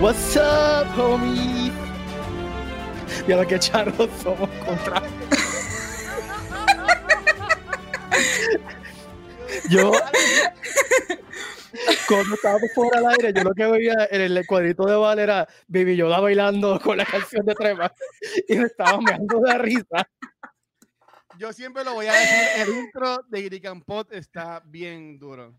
What's up, homie? Mira que charros somos contra. yo, cuando estábamos fuera al aire, yo lo que veía en el cuadrito de Val era Baby Yoda bailando con la canción de Trema y me estaba meando de risa. Yo siempre lo voy a decir, el intro de Iricampot está bien duro.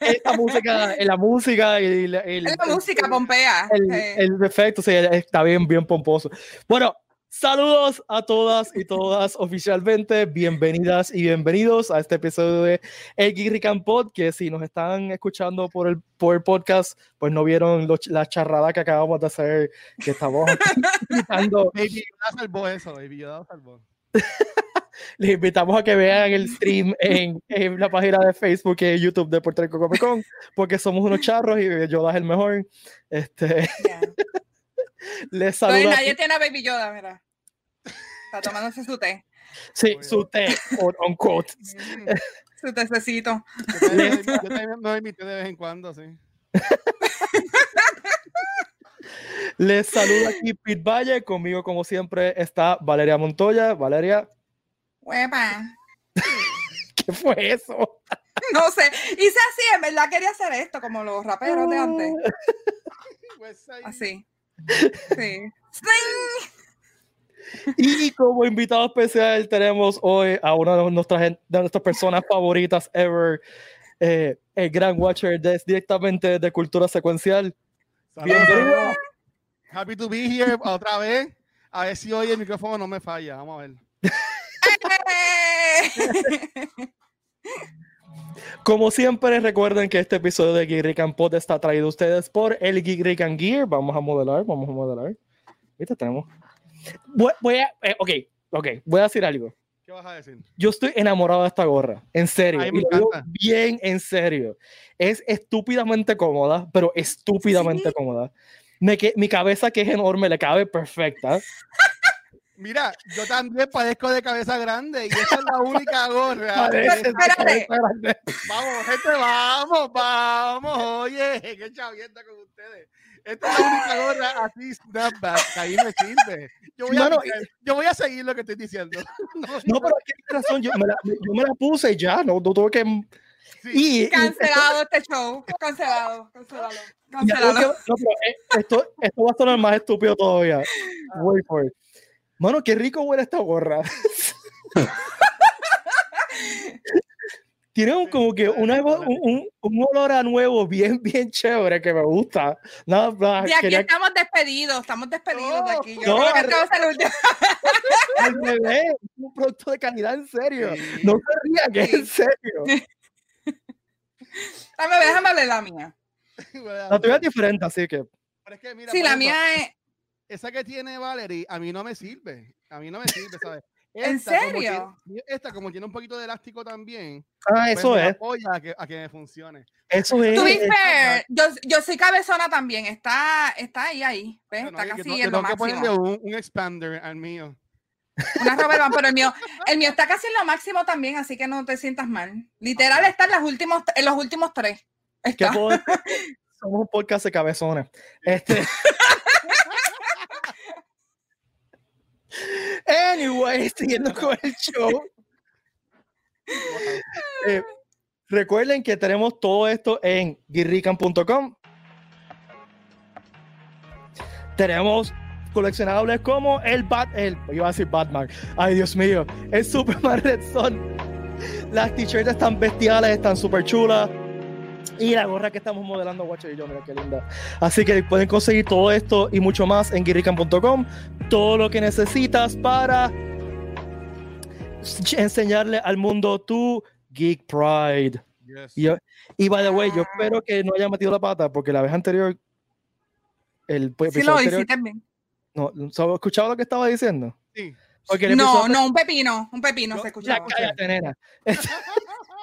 Esta música, la música y el, Es la música pompea. el, el efecto, sí, está bien, bien pomposo. Bueno, saludos a todas y todas oficialmente. Bienvenidas y bienvenidos a este episodio de El Geek Pod, que si nos están escuchando por el, por el podcast, pues no vieron lo- la charrada que acabamos de hacer, que estamos gritando. Baby Yoda salvó eso, Baby Yoda salvó. Les invitamos a que vean el stream en, en la página de Facebook y YouTube de Puerto Rico Comic Con, porque somos unos charros y Yoda es el mejor. Este, Ya. les Entonces, nadie tiene a Baby Yoda, mira. Está tomándose su té, Sí, su té, quote, unquote. Mm, su tececito. Yo también, yo también me de vez en cuando, sí. Les saluda aquí Pete Valle, conmigo como siempre está Valeria Montoya. Valeria, Huepa. ¿qué fue eso? No sé. Hice así, en verdad quería hacer esto, como los raperos de antes. Pues Así. Sí. Y como invitado especial tenemos hoy a una de nuestras, de nuestras personas favoritas ever, eh, el gran Watcher de, directamente de Cultura Secuencial. Saludos. Bienvenido. Happy to be here otra vez. A ver si hoy el micrófono no me falla. Vamos a ver. Como siempre, recuerden que este episodio de Geek and Pod está traído a ustedes por el Geek and Gear. Vamos a modelar, vamos a modelar. Ahorita tenemos. Voy, voy a, eh, ok, ok, voy a decir algo. ¿Qué vas a decir? Yo estoy enamorado de esta gorra, en serio. Ay, y me lo encanta. bien en serio. Es estúpidamente cómoda, pero estúpidamente cómoda. Me que, mi cabeza, que es enorme, le cabe perfecta. Mira, yo también padezco de cabeza grande y esa es la única gorra. Parece de espérate. cabeza grande. Vamos, gente, vamos, vamos. Oye, qué chavienda con ustedes. Esta es la única gorra así, snapback, que ahí me sirve. Yo voy, a, yo voy a seguir lo que estoy diciendo. No, No, pero es que razón, yo me, la, yo me la puse y ya, no, no tuve que. sí. Y, y- Cancelado este show. Cancelado. Cancelado. que- Cancelado. no, pero, eh, esto, esto va a sonar más estúpido todavía. Wait for it. Mano, qué rico huele esta gorra. Tiene un, como que una, un, un- un olor a nuevo bien, bien chévere que me gusta. Nada, nada, De aquí quería estamos despedidos. Estamos despedidos de aquí. Yo No, creo que arre- este va a ser el último. al revés, es un producto de calidad en serio. Sí. No se que es en serio. Dame, déjame hablar la mía. La tuya es diferente, así que. Pero es que, mira, Sí, la ejemplo, mía es. Esa que tiene Valerie, a mí no me sirve. A mí no me sirve, ¿sabes? ¿En Esta, como serio? tiene- esta, como tiene un poquito de elástico también, Ah, pues eso me es. apoya a que, a que me funcione. Eso es. To be fair, yo, yo soy cabezona también. Está, está ahí, ahí. ¿ves? Está yo- casi en lo tengo que ponerle máximo. un, un expander al mío. Una band, pero el mío, el mío está casi en lo máximo también, así que no te sientas mal. Literal está en, las últimos, en los últimos tres. ¿Qué Está. decir? Somos un podcast de cabezones. Este. Anyway, siguiendo con el show. Eh, recuerden que tenemos todo esto en guirrican.com. Tenemos coleccionables como el Bat, el, iba a decir Batman, ay Dios mío, el Superman Red Son. Las t-shirts están bestiales, están súper chulas. Y la gorra que estamos modelando, Watcher y yo, mira qué linda. Así que pueden conseguir todo esto y mucho más en guirrican.com. Todo lo que necesitas para enseñarle al mundo tu Geek Pride. Yes. Y, yo- y by the way, yo espero que no haya metido la pata porque la vez anterior, el Sí lo anterior, hiciste bien. no, ¿so- ¿escuchaba lo que estaba diciendo? Sí. No, no, un pepino, un pepino se Ya, escuchaba. cállate, nena.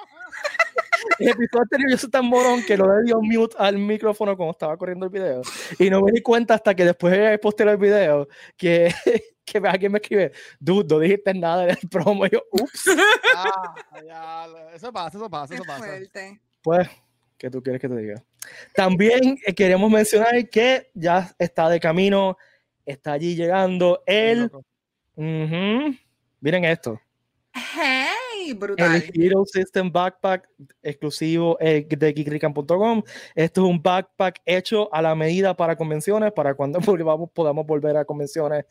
el episodio anterior yo soy tan morón que no le dio mute al micrófono cuando estaba corriendo el video. Y no me di cuenta hasta que después de postear el video que, que alguien me escribe, dude, no dijiste nada del promo. Y yo, ups. Ah, ya, lo- eso pasa, eso pasa, Qué eso pasa. fuerte. Pues, ¿qué tú quieres que te diga? También eh, queremos mencionar que ya está de camino, está allí llegando el. Ujú, Miren esto. Hey, brutal. El Hero System Backpack exclusivo eh, de geekrican.com. Esto es un backpack hecho a la medida para convenciones, para cuando volvamos, podamos volver a convenciones,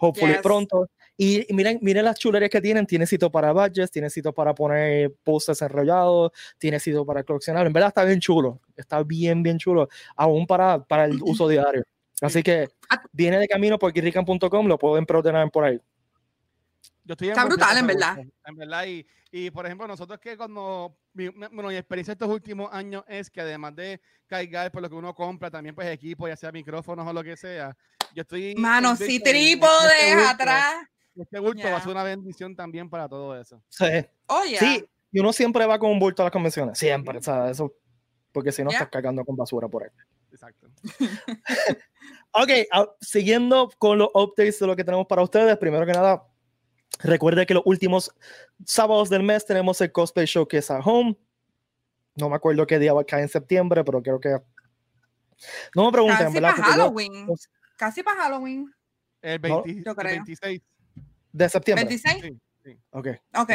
hopefully Yes. pronto. Y miren, miren las chulerías que tienen. Tiene sitio para badges, tiene sitio para poner posters enrollados, tiene sitio para coleccionar. En verdad está bien chulo. Está bien, bien chulo. Aún para, para el uso diario. Así que viene de camino por geekrican.com. Lo pueden preordenar por ahí. Yo estoy Está brutal, en verdad. En verdad, y, y por ejemplo, nosotros que cuando, mi, bueno, mi experiencia estos últimos años es que además de cargar por lo que uno compra, también pues equipo, ya sea micrófonos o lo que sea, yo estoy... Mano, si de que este trípodes bulto- atrás. Este bulto va Ya. a ser una bendición también para todo eso. Sí. Oye. Sí, y uno siempre va con un bulto a las convenciones, siempre, o sea, eso, porque si no Ya. estás cargando con basura por ahí. Exacto. Ok, ah, siguiendo con los updates de lo que tenemos para ustedes, primero que nada, recuerde que los últimos sábados del mes tenemos el Cosplay Showcase at Home. No me acuerdo qué día va a caer en septiembre, pero creo que... No me pregunten, Casi ¿verdad? para Porque yo- Halloween. Casi para Halloween. El, No, 20 yo el creo. 26. de septiembre. 26. Sí, sí. Ok. Ok.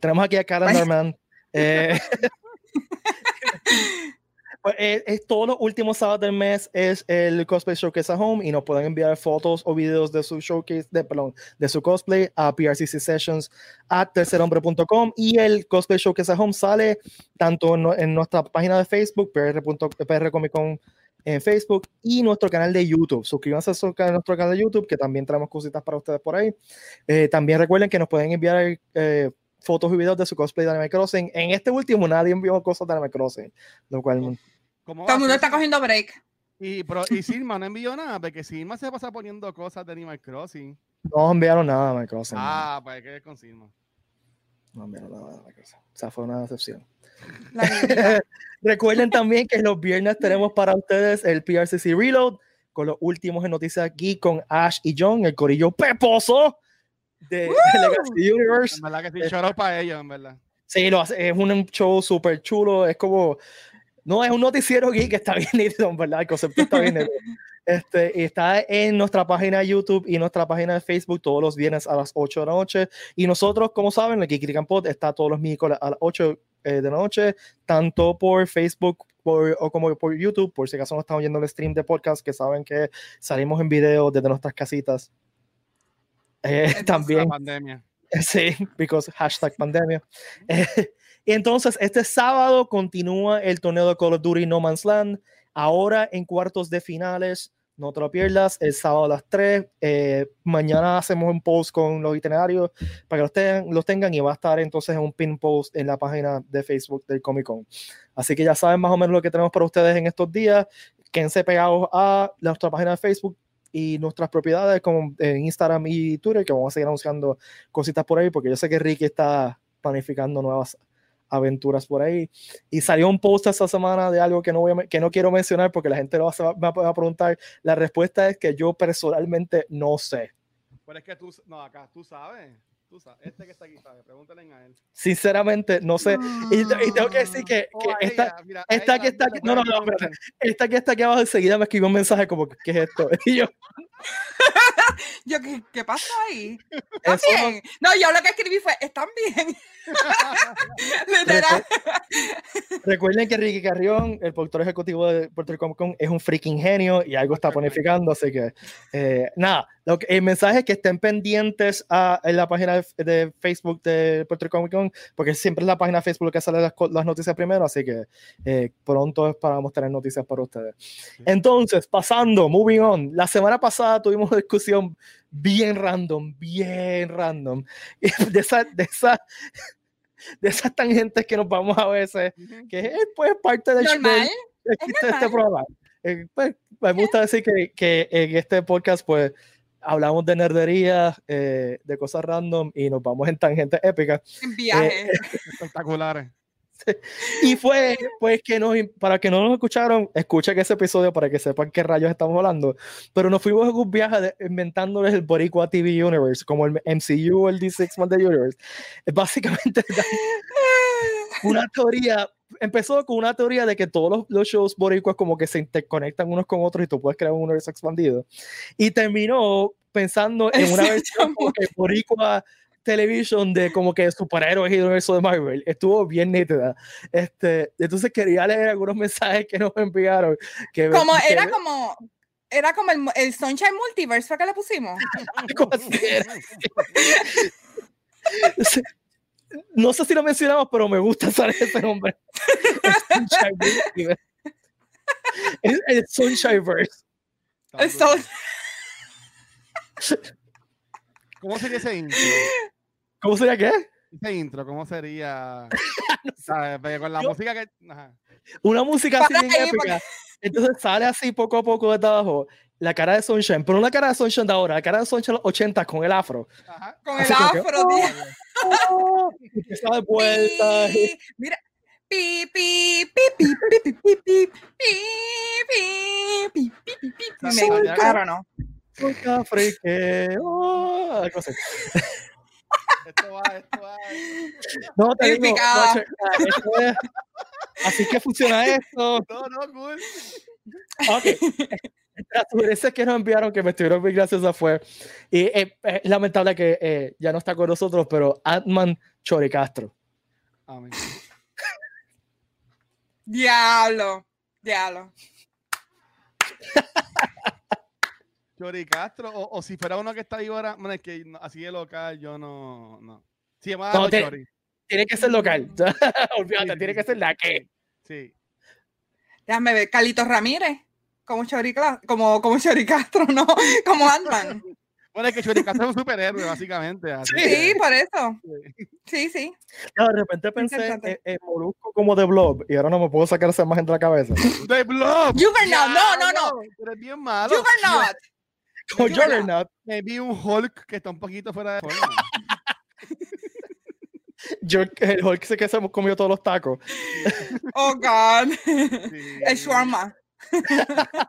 Tenemos aquí a Calendar Vaya. Man. Eh, pues, eh, es todos los últimos sábados del mes es el cosplay showcase at home y nos pueden enviar fotos o videos de su showcase de perdón, de su cosplay a prcc sessions at tercerhombre.com y el cosplay showcase at home sale tanto en, en nuestra página de Facebook PR. Con en Facebook y nuestro canal de YouTube. Suscríbanse a su- a nuestro canal de YouTube que también traemos cositas para ustedes por ahí. Eh, también recuerden que nos pueden enviar eh, fotos y videos de su cosplay de Animal Crossing. En este último nadie envió cosas de Animal Crossing, lo cual ¿Cómo Todo el mundo está cogiendo break. Y, pero, y Silma no envió nada, porque Silma se pasa poniendo cosas de Animal Crossing. no enviaron nada de Animal Crossing. Ah, pues que con Silma. No enviaron nada de Animal Crossing. O sea, fue una decepción. Recuerden también que los viernes tenemos para ustedes el PRCC Reload con los últimos en noticias aquí con Ash y John, el corillo peposo de, de Legacy Universe. En verdad que sí, shout out para ellos, en verdad. Sí, lo hace, es un show súper chulo, es como, no, es un noticiero geek que está bien nítido, en verdad, el concepto está bien nítido. Este, está en nuestra página de YouTube y nuestra página de Facebook todos los viernes a las 8 de la noche. Y nosotros, como saben, el Geek Pod está todos los miércoles a las 8 eh, de la noche, tanto por Facebook por, o como por YouTube, por si acaso no están oyendo el stream de podcast, que saben que salimos en video desde nuestras casitas. Eh, también La pandemia. Sí, because hashtag pandemia. Eh, y entonces, este sábado continúa el torneo de Call of Duty No Man's Land. Ahora en cuartos de finales. No te lo pierdas. El sábado a las 3. eh, mañana hacemos un post con los itinerarios para que los, tengan, los tengan y va a estar entonces en un pin post en la página de Facebook del Comic Con. Así que ya saben más o menos lo que tenemos para ustedes en estos días. Quédense pegados a nuestra página de Facebook y nuestras propiedades como en Instagram y Twitter, que vamos a seguir anunciando cositas por ahí, porque yo sé que Ricky está planificando nuevas aventuras por ahí. Y salió un post esta semana de algo que no, voy a que no quiero mencionar porque la gente lo va a, me va a preguntar. La respuesta es que yo personalmente no sé. Pero es que tú, no, acá, tú sabes. Tú sabes. Este que está aquí sabe. Pregúntale a él. Sinceramente, no sé. Y, y tengo que decir que, O que a esta, ella, mira, a esta ella, que está aquí- no, no, no, esta que está aquí abajo enseguida me escribió un mensaje como, ¿qué es esto? Y yo, Yo, ¿qué, qué pasó ahí? ¿Están no- bien? No, yo lo que escribí fue, ¿están bien? Literal. Recuerden que Ricky Carrión, el productor ejecutivo de Puerto Rico Comic Con, es un freaking genio y algo está planificando, así que eh, nada, lo que- el mensaje es que estén pendientes a, en la página de, de Facebook de Puerto Rico Comic Con, porque siempre es la página de Facebook que sale las, las noticias primero, así que eh, pronto esperamos tener noticias para ustedes. Entonces, pasando, moving on, la semana pasada tuvimos una discusión bien random, bien random, de esa, de esa, de esas tangentes que nos vamos a veces que es pues parte del Normal. del- del de este normal. programa. Eh, pues, me gusta decir que, que en este podcast pues hablamos de nerdería, eh, de cosas random y nos vamos en tangentes épicas. En viaje. Espectaculares. Y fue pues que nos, para que no nos escucharon, escuchen ese episodio para que sepan qué rayos estamos hablando. Pero nos fuimos en un viaje de- inventándoles el Boricua TV Universe, como el MCU el D6 Man Universe. Es básicamente una teoría empezó con una teoría de que todos los, los shows boricuas como que se interconectan unos con otros y tú puedes crear un universo expandido. Y terminó pensando en una versión como que boricua television de como que superhéroes y el universo de Marvel. Estuvo bien nítida. Este, entonces quería leer algunos mensajes que nos enviaron. Que, Como que- era como era como el, el Sunshine Multiverse ¿fue que le pusimos. No sé si lo mencionamos, pero me gusta usar ese nombre. El Sunshine Multiverse. El, el Sunshineverse. El Sun- ¿Cómo sería ese intro? ¿Cómo sería qué? Ese intro, ¿cómo sería? ¿Sabes? Con la Yo- música que. Ajá. Una música así bien épica. Entonces sale así poco a poco desde abajo la cara de Sunshine, pero no la cara de Sunshine de ahora, la cara de Sunshine de los 80 con el afro. Ajá. con el como que, afro, tío. De vuelta. y- Pi, Mira. Pi, pi, pi, pi, pi, pi, pi, pi, pi, pi, pi, pi, pi, pi. Me- Soy I don't know. Nunca friqueo, algo así. Esto va, esto va. No, te Estoy digo, picada. guacho, esto es- así que funciona esto. No, no, cool. Ok. Las sugerencias que nos enviaron, que me estuvieron muy graciosas, fue. Y eh, es lamentable que eh, ya no está con nosotros, pero Atman Choricastro. Amén. Diablo. Diablo. Chori Castro, o, o si fuera uno que está vivo ahora, bueno, es que no- así de local, yo no. no. Sí, No, te- Chori. Tiene que ser local. Olvídate, Sí, tiene sí, que ser la que. Sí. Déjame ver. Carlitos Ramírez. Como Chori, como, como Chori Castro, no. Como Ant-Man. Bueno, es que Chori Castro es un superhéroe, básicamente. así Sí. Que- por eso. sí. Sí, sí. No, de repente pensé en, en Molusco como de Blob y ahora no me puedo sacar esa imagen de la cabeza. ¡The Blob! Juggernaut. No, no, no. Diablo, Tú eres bien malo. Juggernaut. Como Juggernaut. Juggernaut. Me vi un Hulk que está un poquito fuera de forma. Yo, el Hulk sé que se hemos comido todos los tacos. Oh, God. Sí. El shawarma. Pero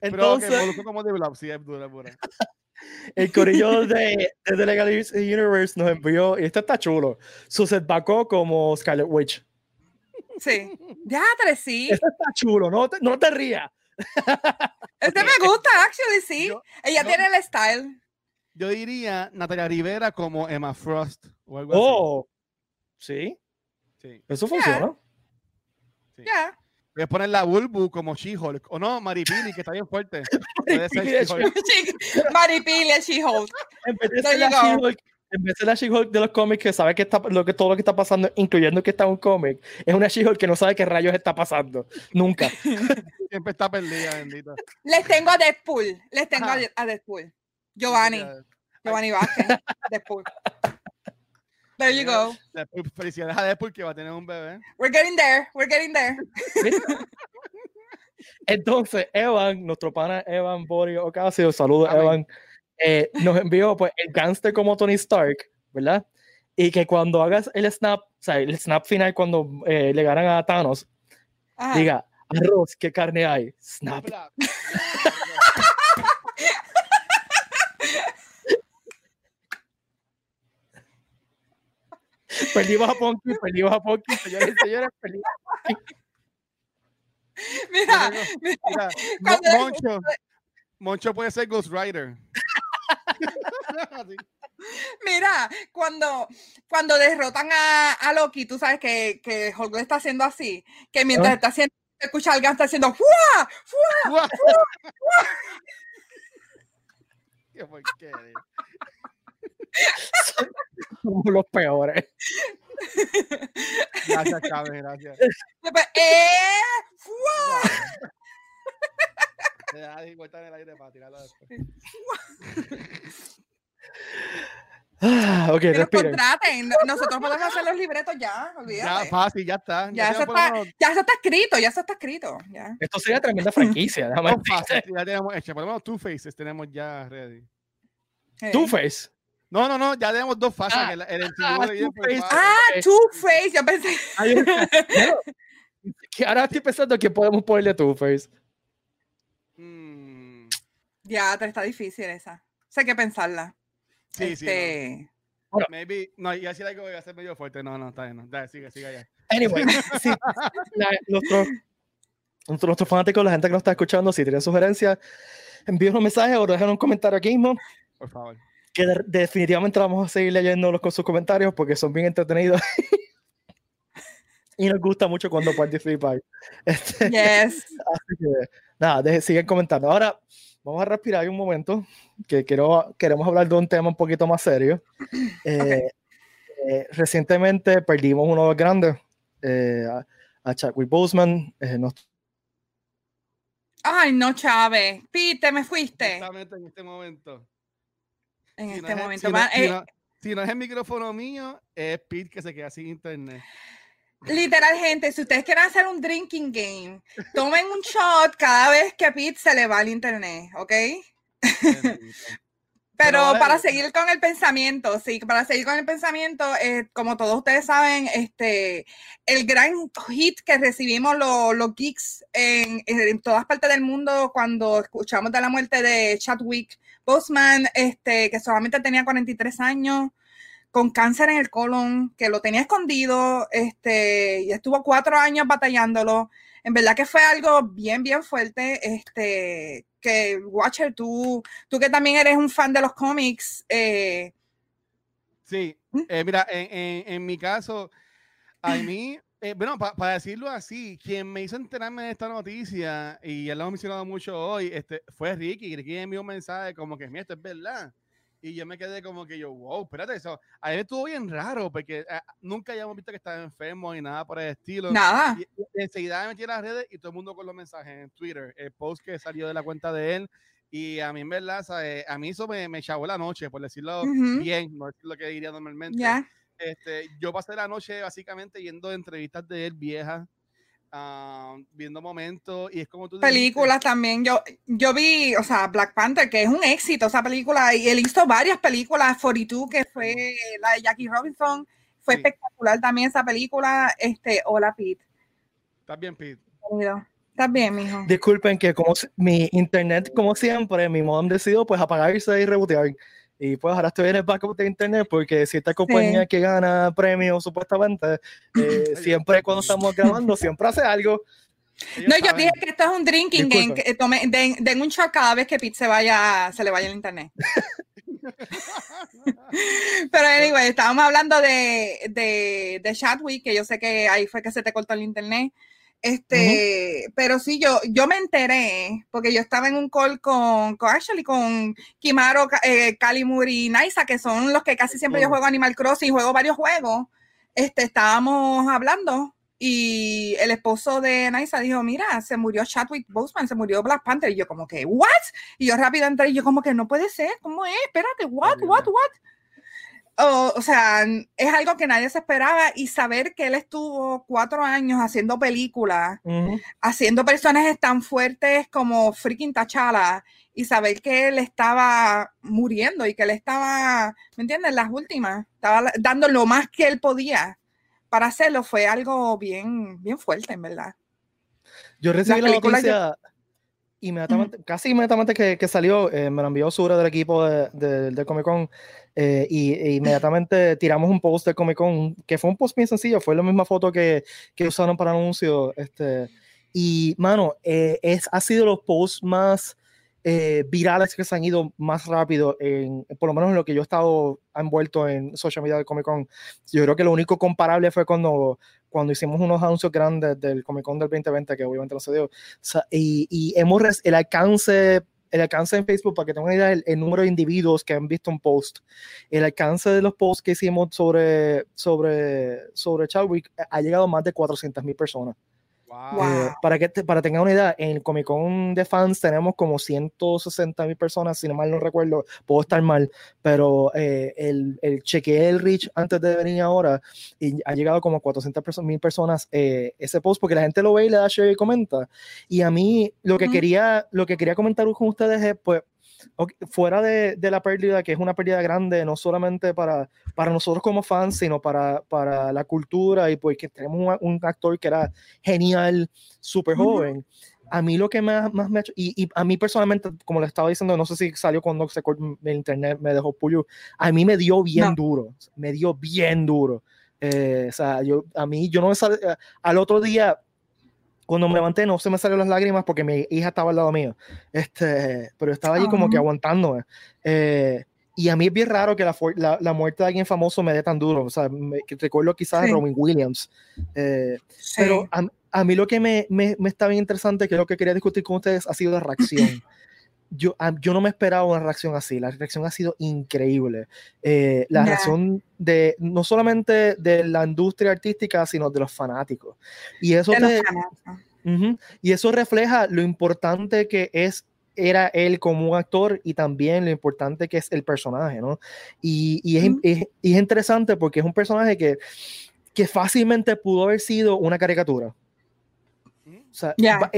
Entonces, que Molusco como de Blob, sí, es dura, es dura. el corillo de, de The Legal Universe nos envió, y este está chulo, su set Bako como Scarlet Witch. Sí. Ya, tres, sí. Este está chulo, no te, no te rías. Este me gusta, actually, sí. Yo- Ella yo- tiene el style. Yo diría Natalia Rivera como Emma Frost o algo así. Oh, sí, Sí. eso Ya. funciona. sí. Ya. Voy a poner la Bulbu como She-Hulk. O no, Maripili, que está bien fuerte. Puede ser Maripili de She-Hulk. Maripili, She-Hulk. En vez de There ser la. She-Hulk, en vez de la She-Hulk de los cómics que sabe que está, lo que, todo lo que está pasando, incluyendo que está en un cómic, es una She-Hulk que no sabe qué rayos está pasando. Nunca. Siempre está perdida, bendita. Les tengo a Deadpool. Les tengo a Ajá. De- a Deadpool. Giovanni. Giovanni Vázquez. Deadpool. There you go. Deadpool, Felicidades a Deadpool que va a tener un bebé. We're getting there. We're getting there. Entonces, Evan, nuestro pana Evan Borio Ocasio, saludos. Evan, eh, nos envió pues el gangster como Tony Stark, ¿verdad? Y que cuando hagas el snap, o sea, el snap final cuando eh, le ganan a Thanos, Ajá. diga, arroz, ¿qué carne hay? Snap. Perdimos a Ponky, perdimos a Ponky, señores y señores, perdimos. Mira, Mira, Mo- Cuando- Moncho, Moncho puede ser Ghost Rider. Mira, cuando, cuando derrotan a, a Loki, tú sabes que, que Hulk lo está haciendo así, que mientras Ah. está haciendo, escucha al Gan está haciendo ¡Fua! ¡Guau! Qué porquería. Somos los peores. Gracias, Carmen, gracias. Después, ¡Eh! ¡Fua! Te da vuelta en el aire para tirarlo después. Ah, ok, Que nos contraten. No- Nosotros podemos hacer los libretos ya, Ya, olvídate. fácil, ya está. Ya, eso tenemos está, ya eso está escrito, ya eso está escrito. Ya. Esto sería tremenda franquicia, déjame decirte. fases, ya tenemos hecho. Por lo menos Two Faces tenemos ya ready. Eh. Two-Face. No, no, no, ya tenemos dos fases. Ah, el, el ah, divide por Two-Face. fases. Ah. Two Face, yo pensé. Que ahora estoy pensando que podemos ponerle Two-Face. Mm, Ya, te está difícil esa. Sé que pensarla. sí, sí. no. Este, Bueno. Maybe, no, y así algo voy a hacer medio fuerte. No, no, está bien, no. Dale, sigue, sigue allá. Anyway, sí, la- nuestros, fanáticos, la gente que nos está escuchando, si tienen sugerencias, envíen un mensaje o dejen un comentario aquí mismo, Por favor. que de- definitivamente vamos a seguir leyéndolos con sus comentarios porque son bien entretenidos. y nos gusta mucho cuando participar. Este, Yes. Así que, nada, deje- siguen comentando. Ahora, vamos a respirar un momento, que quiero, queremos hablar de un tema un poquito más serio. Eh, eh, recientemente perdimos uno de los grandes, eh, a, a Chadwick Boseman. eh, nos- Ay, no, Chávez. Pite, me fuiste Justamente en este momento. en Si no este es momento. si no- Ma- si no- si no es el micrófono mío, es Pete que se queda sin internet. Literal, gente, si ustedes quieren hacer un drinking game, tomen un shot cada vez que a Pete se le va el internet, ¿ok? Pero para seguir con el pensamiento, sí, para seguir con el pensamiento, eh, como todos ustedes saben, este, el gran hit que recibimos los, los geeks en, en todas partes del mundo cuando escuchamos de la muerte de Chadwick Boseman, este, que solamente tenía 43 años, con cáncer en el colon, que lo tenía escondido, este, y estuvo cuatro años batallándolo. En verdad que fue algo bien, bien fuerte, este, que Watcher, tú, tú que también eres un fan de los cómics, eh, Sí, ¿Mm? eh, mira, en, en- en mi caso, a mí, eh, bueno, para decirlo así, quien me hizo enterarme de esta noticia, y ya lo hemos mencionado mucho hoy, este, fue Ricky. Ricky envió un mensaje como que, mira, esto es verdad. Y yo me quedé como que yo, wow, espérate, eso. A mí me estuvo bien raro, porque ah, nunca habíamos visto que estaba enfermo ni nada por el estilo. nada. Y, y enseguida me metí en las redes y todo el mundo con los mensajes en Twitter, el post que salió de la cuenta de él. Y a mí, en verdad, ¿sabes? a mí eso me, me chavó la noche, por decirlo Ujú. bien, no es lo que diría normalmente. Ya. Este, yo pasé la noche básicamente yendo entrevistas de él viejas, ah, viendo momentos, y es como tú dijiste, Películas también. Yo, yo vi, o sea, Black Panther, que es un éxito esa película, y él hizo varias películas, 42, que fue la de Jackie Robinson, fue Sí. espectacular también esa película. Este, hola Pete. ¿Estás bien, Pete? Bienvenido. ¿Estás bien, mijo? disculpen que como mi internet, como siempre, mi modem decidió pues apagarse y rebotear. Y pues ahora estoy en el backup de internet porque si esta compañía que gana premios supuestamente, eh, siempre cuando estamos grabando, siempre hace algo. Ellos No, yo dije que esto es un drinking game, que tome, den, den un shot cada vez que Pete se vaya, se le vaya el internet. Pero anyway, estábamos hablando de, de, de Chadwick, que yo sé que ahí fue que se te cortó el internet. Este, pero sí, yo, yo me enteré, porque yo estaba en un call con, con actually, con Kimaro, eh, Kalimur y Naisa, que son los que casi siempre yo juego Animal Crossing y juego varios juegos. Este, estábamos hablando y el esposo de Naisa dijo, mira, se murió Chadwick Boseman, se murió Black Panther. Y yo como que, ¿what? Y yo rápido entré y yo como que no puede ser, ¿cómo es? Espérate, ¿what? ¿What? ¿What? O, o sea, es algo que nadie se esperaba y saber que él estuvo cuatro años haciendo películas, haciendo personajes tan fuertes como freaking T'Challa y saber que él estaba muriendo y que él estaba, ¿me entiendes? Las últimas, estaba dando lo más que él podía para hacerlo fue algo bien, bien fuerte, en verdad. Yo recibí la películas noticia inmediatamente, casi inmediatamente que, que salió, eh, me lo envió Sura del equipo de, de- del Comic Con eh, y e inmediatamente tiramos un post del Comic Con, que fue un post bien sencillo, fue la misma foto que, que usaron para anuncio. Este, y, mano, eh, es, ha sido los posts más eh, virales que se han ido más rápido, en, por lo menos en lo que yo he estado envuelto en social media del Comic Con. Yo creo que lo único comparable fue cuando, cuando hicimos unos anuncios grandes del Comic Con del 2020, que obviamente no se dio. O sea, y, y hemos el alcance el alcance en Facebook, para que tengan idea, el, el número de individuos que han visto un post, el alcance de los posts que hicimos sobre, sobre, sobre Chadwick eh, ha llegado a más de 400 mil personas. Wow. Eh, para que te- para tengan una idea, en el Comic Con de fans tenemos como 160 mil personas, si no mal no recuerdo, puedo estar mal, pero eh, el, el chequeé el reach antes de venir ahora y ha llegado como 400 mil personas eh, ese post porque la gente lo ve y le da share y comenta. Y a mí lo que quería lo que quería comentar con ustedes es pues ok, fuera de, de la pérdida, que es una pérdida grande, no solamente para, para nosotros como fans, sino para, para la cultura y porque tenemos un, un actor que era genial, súper joven. a mí lo que más, más me ha hecho, y, y, a mí personalmente, como le estaba diciendo, no sé si salió cuando se el internet, me dejó puyo, a mí me dio bien duro, me dio bien duro. Eh, o sea, yo, a mí, yo no me sal, eh, al otro día, cuando me levanté, no se me salieron las lágrimas porque mi hija estaba al lado mío, este, pero estaba allí como que aguantándome. Eh, y a mí es bien raro que la, la, la, muerte de alguien famoso me dé tan duro. O sea, me, que recuerdo quizás sí. Robin Williams. Eh, sí. Pero a, a, mí lo que me, me, me, está bien interesante, que es lo que quería discutir con ustedes, ha sido la reacción. yo, yo no me esperaba una reacción así. La reacción ha sido increíble. Eh, la yeah. reacción de no solamente de la industria artística, sino de los fanáticos. Y eso, te, uh -huh, y eso refleja lo importante que es era él como un actor y también lo importante que es el personaje, ¿no? Y, y, es, es, es, interesante porque es un personaje que, que fácilmente pudo haber sido una caricatura. O sea, yeah.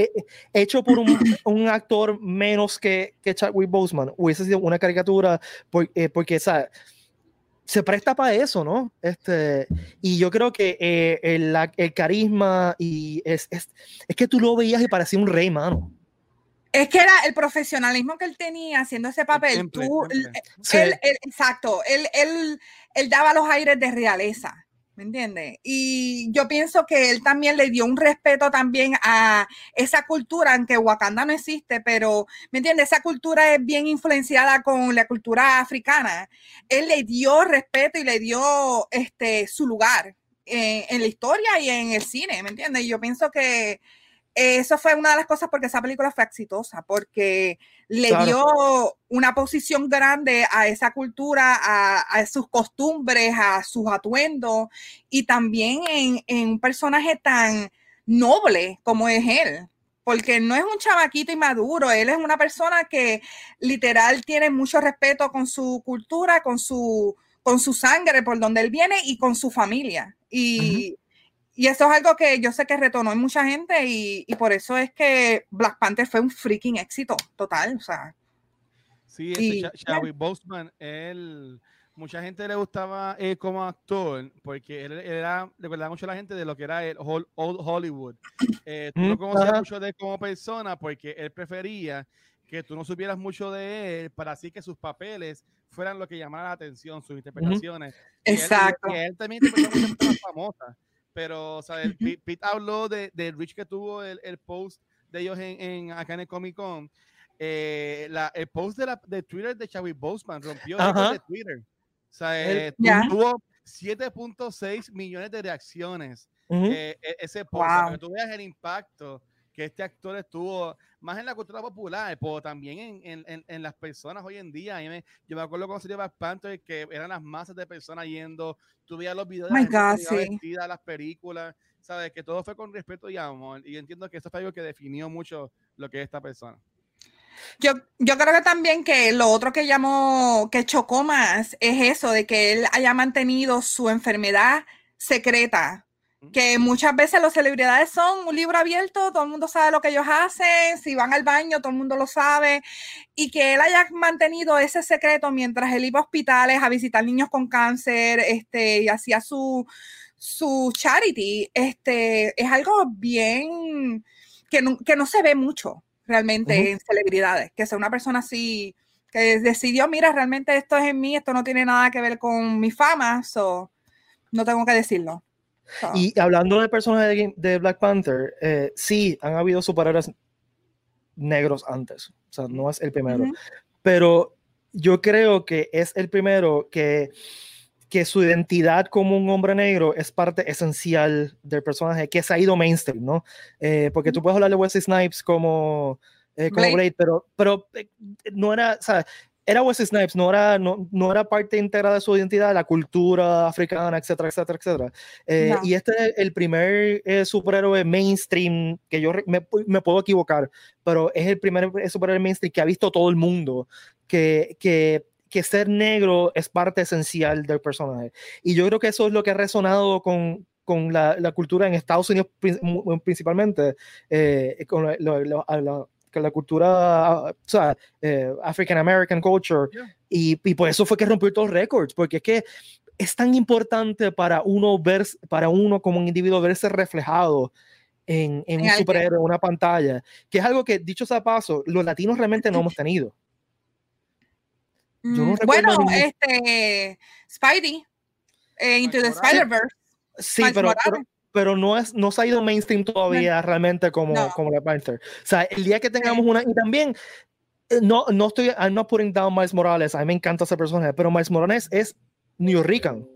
hecho por un, un, actor menos que, que Chadwick Boseman, hubiese sido una caricatura por, eh, porque, o sea, se presta para eso, ¿no? Este, y yo creo que eh, el, el, carisma y es, es, es que tú lo veías y parecía un rey, mano. Es que era el profesionalismo que él tenía haciendo ese papel. Siempre, Tú, siempre. Sí. Él, él, exacto, él, él, él, daba los aires de realeza, ¿me entiendes? Y yo pienso que él también le dio un respeto también a esa cultura, aunque Wakanda no existe, pero, ¿me entiendes? Esa cultura es bien influenciada con la cultura africana. Él le dio respeto y le dio este, su lugar en, en la historia y en el cine, ¿me entiendes? Y yo pienso que eso fue una de las cosas porque esa película fue exitosa, porque le claro. dio una posición grande a esa cultura, a, a, sus costumbres, a sus atuendos y también en, en, un personaje tan noble como es él. Porque no es un chavaquito inmaduro, él es una persona que literal tiene mucho respeto con su cultura, con su, con su sangre, por donde él viene y con su familia. Y, uh -huh y eso es algo que yo sé que retonó en mucha gente y, y, por eso es que Black Panther fue un freaking éxito total, o sea. Sí, y, Chadwick Boseman, él, mucha gente le gustaba él como actor porque él, él era, recordaba mucho a la gente de lo que era el Old Hollywood. Eh, tú no conocías mucho de él como persona porque él prefería que tú no supieras mucho de él para así que sus papeles fueran lo que llamara la atención, sus interpretaciones. Exacto. Y él, y él también interpretó muchas famosas pero o sea, el, Pete, Pete, habló de, de Rich que tuvo el, el, post de ellos en, en, acá en el Comic Con. Eh, la, el post de, la, de Twitter de Chadwick Boseman rompió el de Twitter. O sea, eh, yeah. tuvo 7.6 millones de reacciones. Uh -huh. eh, ese post, wow. para que tú veas el impacto que este actor estuvo más en la cultura popular, pero también en, en, en las personas hoy en día. Me, yo me acuerdo cuando salió Black Panther que eran las masas de personas yendo, tú veías los videos oh de la gente sí. vestida, las películas, sabes, que todo fue con respeto y amor. Y entiendo que eso fue algo que definió mucho lo que es esta persona. Yo, yo creo que también que lo otro que llamó, que chocó más es eso, de que él haya mantenido su enfermedad secreta que muchas veces las celebridades son un libro abierto, todo el mundo sabe lo que ellos hacen, si van al baño, todo el mundo lo sabe, y que él haya mantenido ese secreto mientras él iba a hospitales a visitar niños con cáncer, este, y hacía su, su charity, este, es algo bien que no, que no se ve mucho realmente uh -huh. en celebridades, que sea una persona así que decidió, mira, realmente esto es en mí, esto no tiene nada que ver con mi fama, so, no tengo que decirlo. Oh. Y hablando del personaje de, de Black Panther, eh, sí, han habido superhéroes negros antes. O sea, no es el primero. Uh -huh. Pero yo creo que es el primero que, que su identidad como un hombre negro es parte esencial del personaje que se ha ido mainstream, ¿no? Eh, porque uh -huh. tú puedes hablar de Wesley Snipes como, eh, como Blade. Blade, pero, pero eh, no era, o sea, era Wesley Snipes, no era, no, no era parte íntegra de su identidad, la cultura africana, etcétera, etcétera, etcétera. Eh, no. Y este es el primer eh, superhéroe mainstream, que yo me, me, puedo equivocar, pero es el primer superhéroe mainstream que ha visto todo el mundo, que, que, que ser negro es parte esencial del personaje. Y yo creo que eso es lo que ha resonado con, con la, la, cultura en Estados Unidos principalmente, eh, con lo, la cultura, o sea, eh, African American culture, yeah. y, y por eso fue que rompió todos los récords, porque es que es tan importante para uno ver, para uno como un individuo verse reflejado en, en En un superhéroe, en una pantalla, que es algo que, dicho sea paso, los latinos realmente no hemos tenido. Yo no Mm, recuerdo bueno, ningún- este Spidey, eh, Into the. Spider-Verse. Sí, pero. Pero no, es, no se ha ido mainstream todavía realmente como, No. como Black Panther. O sea, el día que tengamos una. Y también, eh, no, no estoy. I'm not putting down Miles Morales. A mí me encanta ese personaje, pero Miles Morales es New Rican.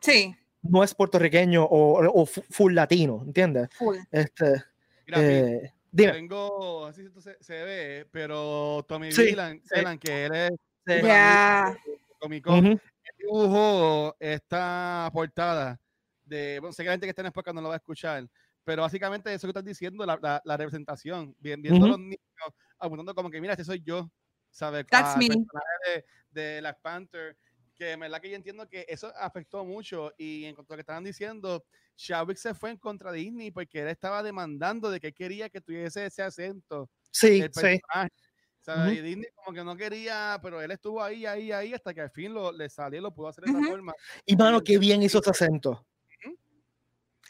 Sí, No es puertorriqueño o, o fu- full latino, ¿entiendes? full. Este, Mira, eh, dime. tengo, así se, se- ve, pero Tommy Sí, Villan, sí. Villan, que él es. Ya. Comic Con, Ujú. dibujó esta portada de, bueno, sé que la gente que está en Spotify no lo va a escuchar, pero básicamente eso que estás diciendo, la, la, la representación, bien, viendo a Ujú. los niños apuntando como que, mira, este soy yo, ¿sabes? That's me. de, de Black Panther, que en verdad que yo entiendo que eso afectó mucho y en cuanto a lo que estaban diciendo, Chadwick se fue en contra de Disney porque él estaba demandando de que quería que tuviese ese acento Sí, sí. ¿sabes? Ujú. Y Disney como que no quería, pero él estuvo ahí, ahí, ahí, hasta que al fin lo, le salió y lo pudo hacer de Ujú. esa forma. Y mano, qué bien hizo ese acento.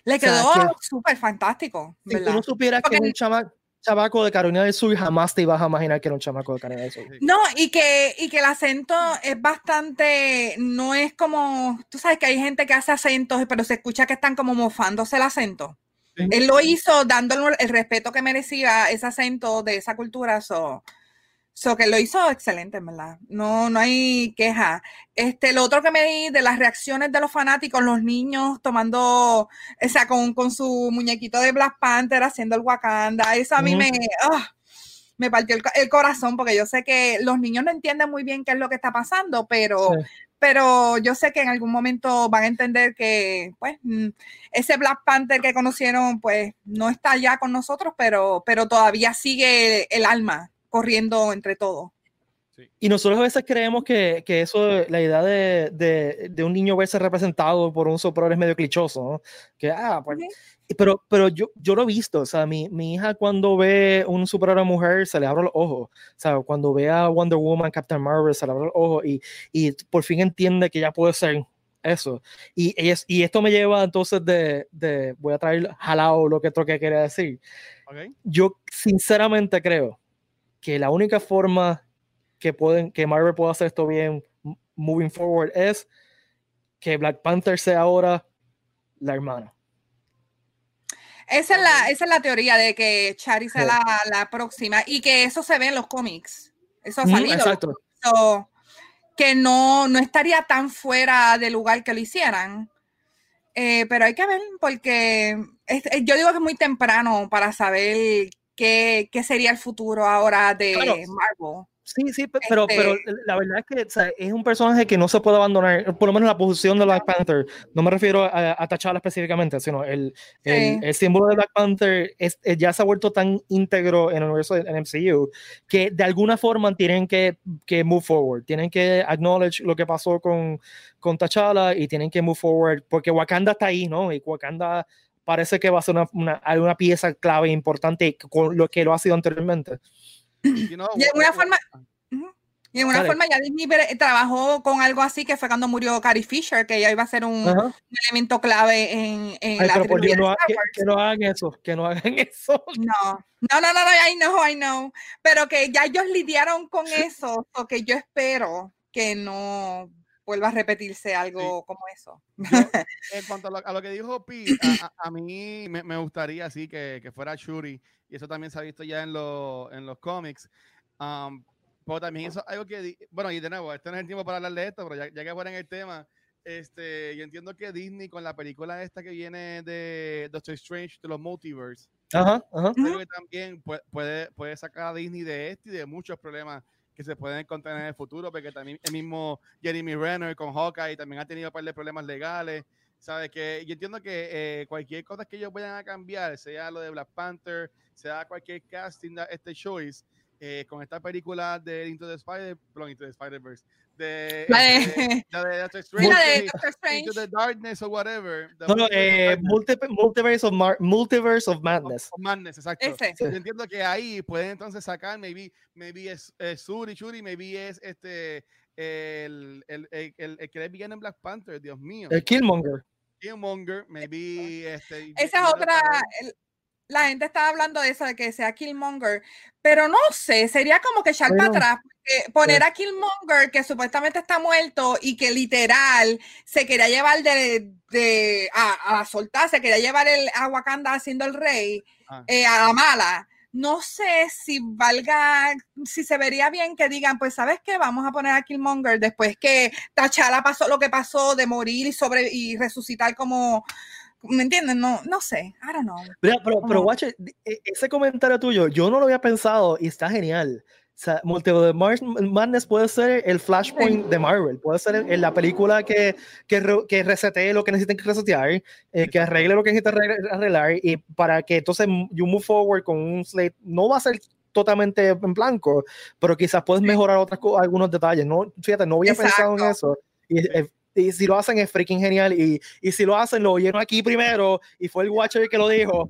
Le O sea, quedó que- súper fantástico, Si tú ¿verdad? no supieras que Porque- era un chama- chamaco de Carolina del Sur, jamás te ibas a imaginar que era un chamaco de Carolina del Sur. No, y que, y que el acento es bastante, no es como, tú sabes que hay gente que hace acentos, pero se escucha que están como mofándose el acento. Sí. Él lo hizo dándole el respeto que merecía ese acento de esa cultura, so, so que lo hizo excelente, en verdad. No, no hay queja. Este, lo otro que me di de las reacciones de los fanáticos, los niños tomando, o sea, con, con su muñequito de Black Panther haciendo el Wakanda, eso a mí me, ah, me partió el, el corazón porque yo sé que los niños no entienden muy bien qué es lo que está pasando, pero, Sí. pero yo sé que en algún momento van a entender que, pues, mm, ese Black Panther que conocieron, pues, no está ya con nosotros, pero, pero todavía sigue el alma corriendo entre todos. Y nosotros a veces creemos que, que eso, la idea de, de, de un niño verse representado por un superhéroe es medio clichoso, ¿no? Que, ah, pues, pero, pero yo, yo lo he visto, o sea, mi, mi hija cuando ve un superhéroe mujer se le abre los ojos, o sea, cuando ve a Wonder Woman, Captain Marvel, se le abre los ojos y, y por fin entiende que ya puede ser eso. Y, y, es- y esto me lleva entonces de, de, voy a traer jalado lo que otro que quería decir. ¿ok? Yo sinceramente creo que la única forma que pueden que Marvel pueda hacer esto bien moving forward es que Black Panther sea ahora la hermana. Esa es la, Ok. esa es la teoría de que Chari sea Sí. la, la próxima y que eso se ve en los cómics. Eso ha salido. exacto. So, que no, no estaría tan fuera de lugar que lo hicieran. Eh, pero hay que ver, porque es- eh, yo digo que es muy temprano para saber qué, qué sería el futuro ahora de Claro. Marvel. Sí, sí, pe- pero, pero Este- la verdad es que o sea, es un personaje que no se puede abandonar, por lo menos la posición de Black Panther. No me refiero a, a T'Challa específicamente, sino el, Sí. el símbolo de Black Panther es, es- ya se ha vuelto tan íntegro en el universo del MCU que de alguna forma tienen que, que move forward, tienen que acknowledge lo que pasó con, con T'Challa y tienen que move forward porque Wakanda está ahí, ¿no? Y Wakanda parece que va a ser una, una, una pieza clave importante con lo que lo ha sido anteriormente. You know, Y en wa- una wa- forma, y en una Dale. forma ya Disney trabajó con algo así que fue cuando murió Carrie Fisher, que ella iba a ser un, un elemento clave en, en Ay, la trilogía no, de que, que no hagan eso, que no hagan eso. No, no, no, no, no, I know, I know. Pero que ya ellos lidiaron con eso, o que yo espero que no vuelva a repetirse algo como eso. yo, en cuanto a lo, a lo que dijo Pi, a, a- a mí me, me gustaría así que, que fuera Shuri, y eso también se ha visto ya en, los en los cómics. Um, pero también eso es algo que, bueno, y de nuevo, este no es el tiempo para hablar de esto, pero ya, ya que fuera en el tema, este, yo entiendo que Disney con la película esta que viene de Doctor Strange de los multiverse, Ajá, ajá. Creo que también puede, puede, puede sacar a Disney de este y de muchos problemas que se pueden encontrar en el futuro, porque también el mismo Jeremy Renner con Hawkeye también ha tenido un par de problemas legales. ¿Sabes? Que yo entiendo que eh, cualquier cosa que ellos vayan a cambiar, sea lo de Black Panther, sea cualquier casting este choice, eh, con esta película de Into the Spider, perdón, Into the Spider-Verse, de, La de- este, la de Doctor la de Strange, Doctor Into Strange. the Darkness o whatever. the No, no, Multiverse of eh, multiverse, of Mar- multiverse of Madness. Of Madness, exacto. Ese. Yo entiendo que ahí pueden entonces sacar, maybe, maybe es eh, Suri, Shuri, maybe es este el, el, el, el, el que es villano en Black Panther, Dios mío. El Killmonger. Killmonger, maybe este. Esa es otra, el- la gente estaba hablando de eso, de que sea Killmonger, pero no sé, sería como que echar para atrás, poner a Killmonger, que supuestamente está muerto y que literal se quería llevar de, de a, a, soltar, se quería llevar el, a Wakanda haciendo el rey, ah. eh, a la mala. No sé si valga, si se vería bien que digan, pues, ¿sabes qué? Vamos a poner a Killmonger después que T'Challa pasó lo que pasó de morir y sobre y resucitar como, ¿Me entienden? No, no sé, I don't know. Pero, pero, pero watch e, ese comentario tuyo, yo no lo había pensado y está genial. O sea, Multiverse Madness puede ser el flashpoint de Marvel, puede ser en la película que, que, que resetee lo que necesiten que resetear, eh, que arregle lo que necesita arreglar y para que entonces you move forward con un slate, no va a ser totalmente en blanco, pero quizás puedes mejorar otras algunos detalles. No, fíjate, no había pensado en eso. Y, eh, y si lo hacen es freaking genial. Y, y si lo hacen, lo oyeron aquí primero y fue el Watcher que lo dijo.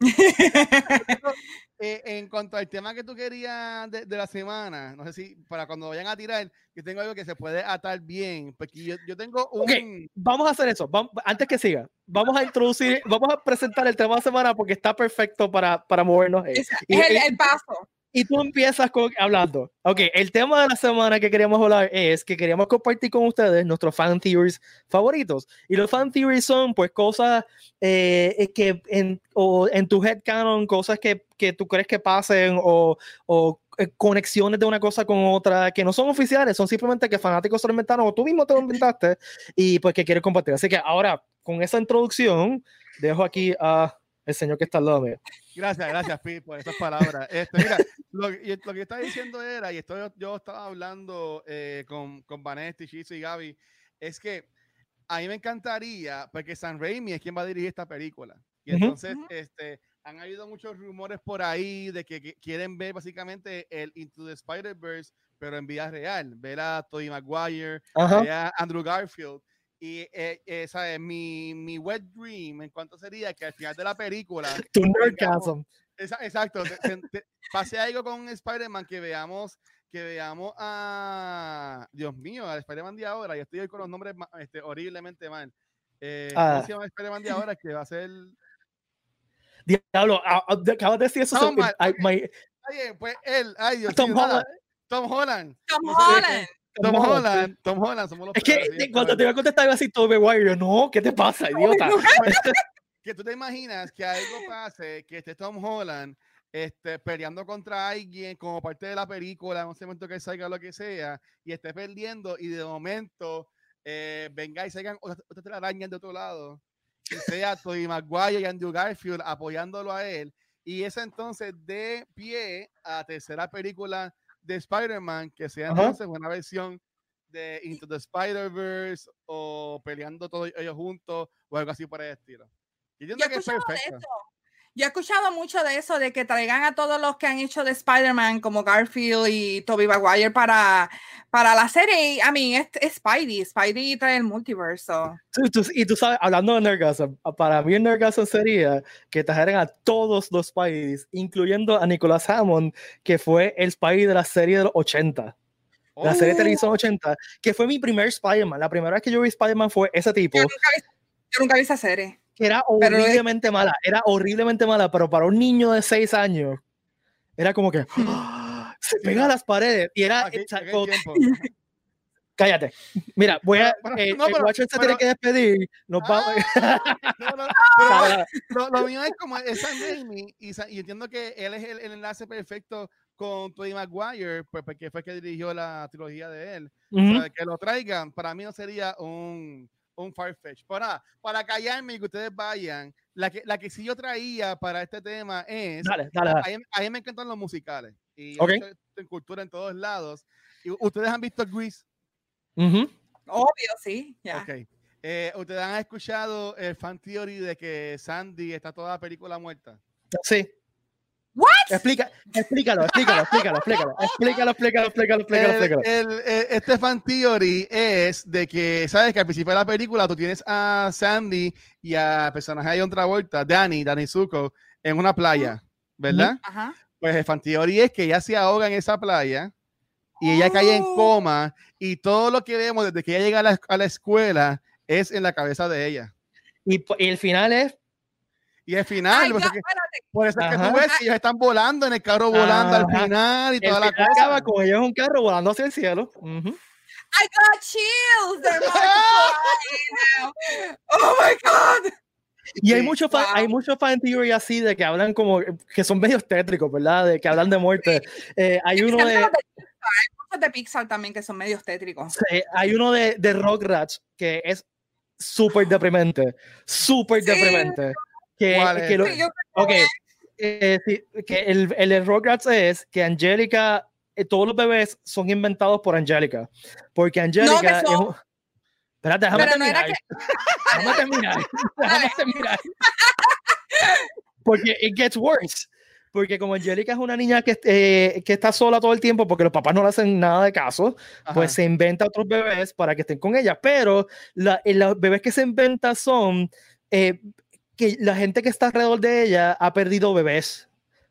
Eh, en cuanto al tema que tú querías de, la semana, no sé si para cuando vayan a tirar, que tengo algo que se puede atar bien, porque yo, yo tengo un... vamos a hacer eso, vamos, antes que siga, vamos a introducir, vamos a presentar el tema de la semana porque está perfecto para, para movernos. Es, el, el paso. Y tú empiezas con, hablando. Ok, el tema de la semana que queríamos hablar es que queríamos compartir con ustedes nuestros fan theories favoritos. Y los fan theories son, pues, cosas eh, que en, o en tu head canon, cosas que, que tú crees que pasen o, o eh, conexiones de una cosa con otra que no son oficiales, son simplemente que fanáticos se lo inventaron o tú mismo te lo inventaste y pues que quieres compartir. Así que ahora, con esa introducción, dejo aquí a el señor que está al lado mío. Gracias, gracias, Pete, por esas palabras. Este, mira, lo, lo, que estaba diciendo era, y esto yo, estaba hablando eh, con, con Vanessa, Chizo y Gaby, es que a mí me encantaría, porque San Raimi es quien va a dirigir esta película. Y entonces, este, han habido muchos rumores por ahí de que, quieren ver básicamente el Into the Spider-Verse, pero en vida real. Ver a Tobey Maguire, ver a Andrew Garfield. Y eh, esa es mi, mi wet dream en cuanto sería que al final de la película. Tu nerdgasm. exacto. pase algo con Spider-Man que veamos que veamos a Dios mío, a Spider-Man de ahora, y estoy hoy con los nombres este, horriblemente mal. Eh, ¿Cómo ah. se llama Spider-Man de ahora? Que va a ser. Diablo, acabas de decir eso. Tom, pues él, ay Dios Tom Holland. Tom Holland. Tom Holland. Tom Holland, Tom Holland, somos los Es que cuando te iba a contestar iba así todo Maguire, no, ¿qué te pasa, idiota? que tú te imaginas que algo pase, que esté Tom Holland este, peleando contra alguien como parte de la película, no sé momento que salga lo que sea, y esté perdiendo y de momento eh, venga y salgan otra, otra araña de otro lado, y sea Tobey Maguire y Andrew Garfield apoyándolo a él, y eso entonces de pie a tercera película de Spider-Man, que sea entonces una versión de Into the Spider-Verse o peleando todos ellos juntos o algo así por el estilo. Y yo, que es perfecto. Yo he escuchado mucho de eso, de que traigan a todos los que han hecho de Spider-Man, como Garfield y Tobey Maguire, para, para la serie. a mí, es, Spidey. Spidey trae el multiverso. y tú sabes, hablando de Nergasm, para mí el Nergasm sería que trajeran a todos los Spideys, incluyendo a Nicholas Hammond, que fue el Spidey de la serie de los 80. La serie de televisión 80, que fue mi primer Spider-Man. La primera vez que yo vi Spider-Man fue ese tipo. Yo nunca vi, yo nunca vi esa serie era horriblemente mala, era horriblemente mala, pero para un niño de 6 años era como que se pega a las paredes y era cállate. Mira, voy a. Eh, no, pero, se tiene que despedir. Nos vamos. Ah, lo, mío es como esa Raimi y, y, entiendo que él es el, enlace perfecto con Tony Maguire, pues porque fue el que dirigió la trilogía de él. que lo traigan, para mí no sería un un Farfetch. Para, para callarme y que ustedes vayan, la que, la que sí yo traía para este tema es. Dale, dale, dale. A, mí, me encantan los musicales. Y okay. en cultura en todos lados. Y, ¿Ustedes han visto Grease? Obvio, sí. Ya. Okay. Eh, ¿Ustedes han escuchado el fan theory de que Sandy está toda la película muerta? Sí. What? Explica, explícalo, explícalo, explícalo, explícalo, explícalo, explícalo, explícalo, explícalo, El, este fan theory es de que, sabes que al principio de la película tú tienes a Sandy y a personaje de otra vuelta, Danny, Danny Zuko, en una playa, ¿verdad? Ajá. Pues el fan theory es que ella se ahoga en esa playa y ella cae en oh. coma y todo lo que vemos desde que ella llega a la, a la escuela es en la cabeza de ella. Y, y el final es Y el final, Ay, por, eso que, espérate. por eso es que Ajá. tú ves que ellos están volando en el carro volando al final y El toda la final cosa. acaba con ellos un carro volando hacia el cielo. I got chills. They're. Oh my God. Y hay muchos fan, Wow. hay muchos fan theory así de que hablan como que son medios tétricos, ¿verdad? De que hablan de muerte. Eh, hay uno de Hay muchos de Pixar también que son medios tétricos. Sí, hay uno de, de Rugrats que es súper deprimente, súper Sí. deprimente. Que, ¿Cuál es? que lo- Sí, yo- ok, eh, sí, que el, el Rugrats es que Angélica, eh, todos los bebés son inventados por Angélica, porque Angélica es son- un- Espérate, déjame Pero no era terminar. Déjame terminar. Déjame terminar. Porque it gets worse. Porque como Angélica es una niña que, eh, que está sola todo el tiempo porque los papás no le hacen nada de caso, pues Ajá. se inventa otros bebés para que estén con ella. Pero la- eh, los bebés que se inventa son eh, que la gente que está alrededor de ella ha perdido bebés.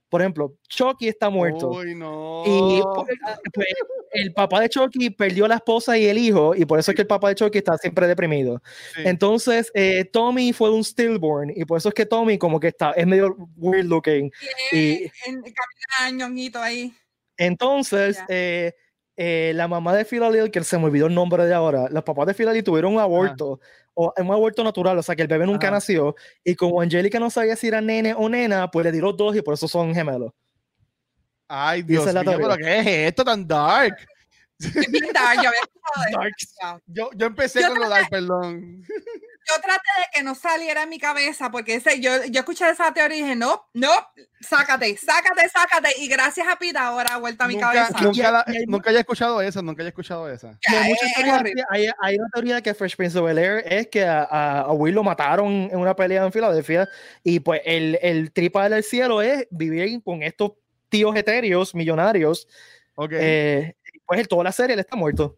Por ejemplo, Chucky está muerto. Uy, no. Y pues, pues, el papá de Chucky perdió a la esposa y el hijo, y por eso es que el papá de Chucky está siempre deprimido. Sí. Entonces, eh, Tommy fue un stillborn, y por eso es que Tommy como que está, es medio weird looking. Tiene en, camina ahí. Entonces, eh, eh, la mamá de Philadelphia, que se me olvidó el nombre de ahora, los papás de Philadelphia tuvieron un aborto, o un aborto natural, o sea que el bebé nunca Ajá. nació, y como Angélica no sabía si era nene o nena, pues le los dos y por eso son gemelos. Ay, Dios mío, pero. ¿qué es esto tan dark? Es bien dark, yo había escuchado. Yo, yo empecé Yo con lo dark, perdón. Yo traté de que no saliera en mi cabeza porque ese, yo, yo escuché esa teoría y dije, no, no, sácate, sácate, sácate. Y gracias a Pita ahora ha vuelto a mi Nunca, cabeza. nunca, la- nunca haya escuchado esa, nunca haya escuchado esa. Muchas teorías hay, hay una teoría de que Fresh Prince of Bel-Air es que a, a, a Will lo mataron en una pelea en Filadelfia y pues el, el tripa del cielo es vivir con estos tíos etéreos millonarios. Ok. eh, pues en toda la serie él está muerto.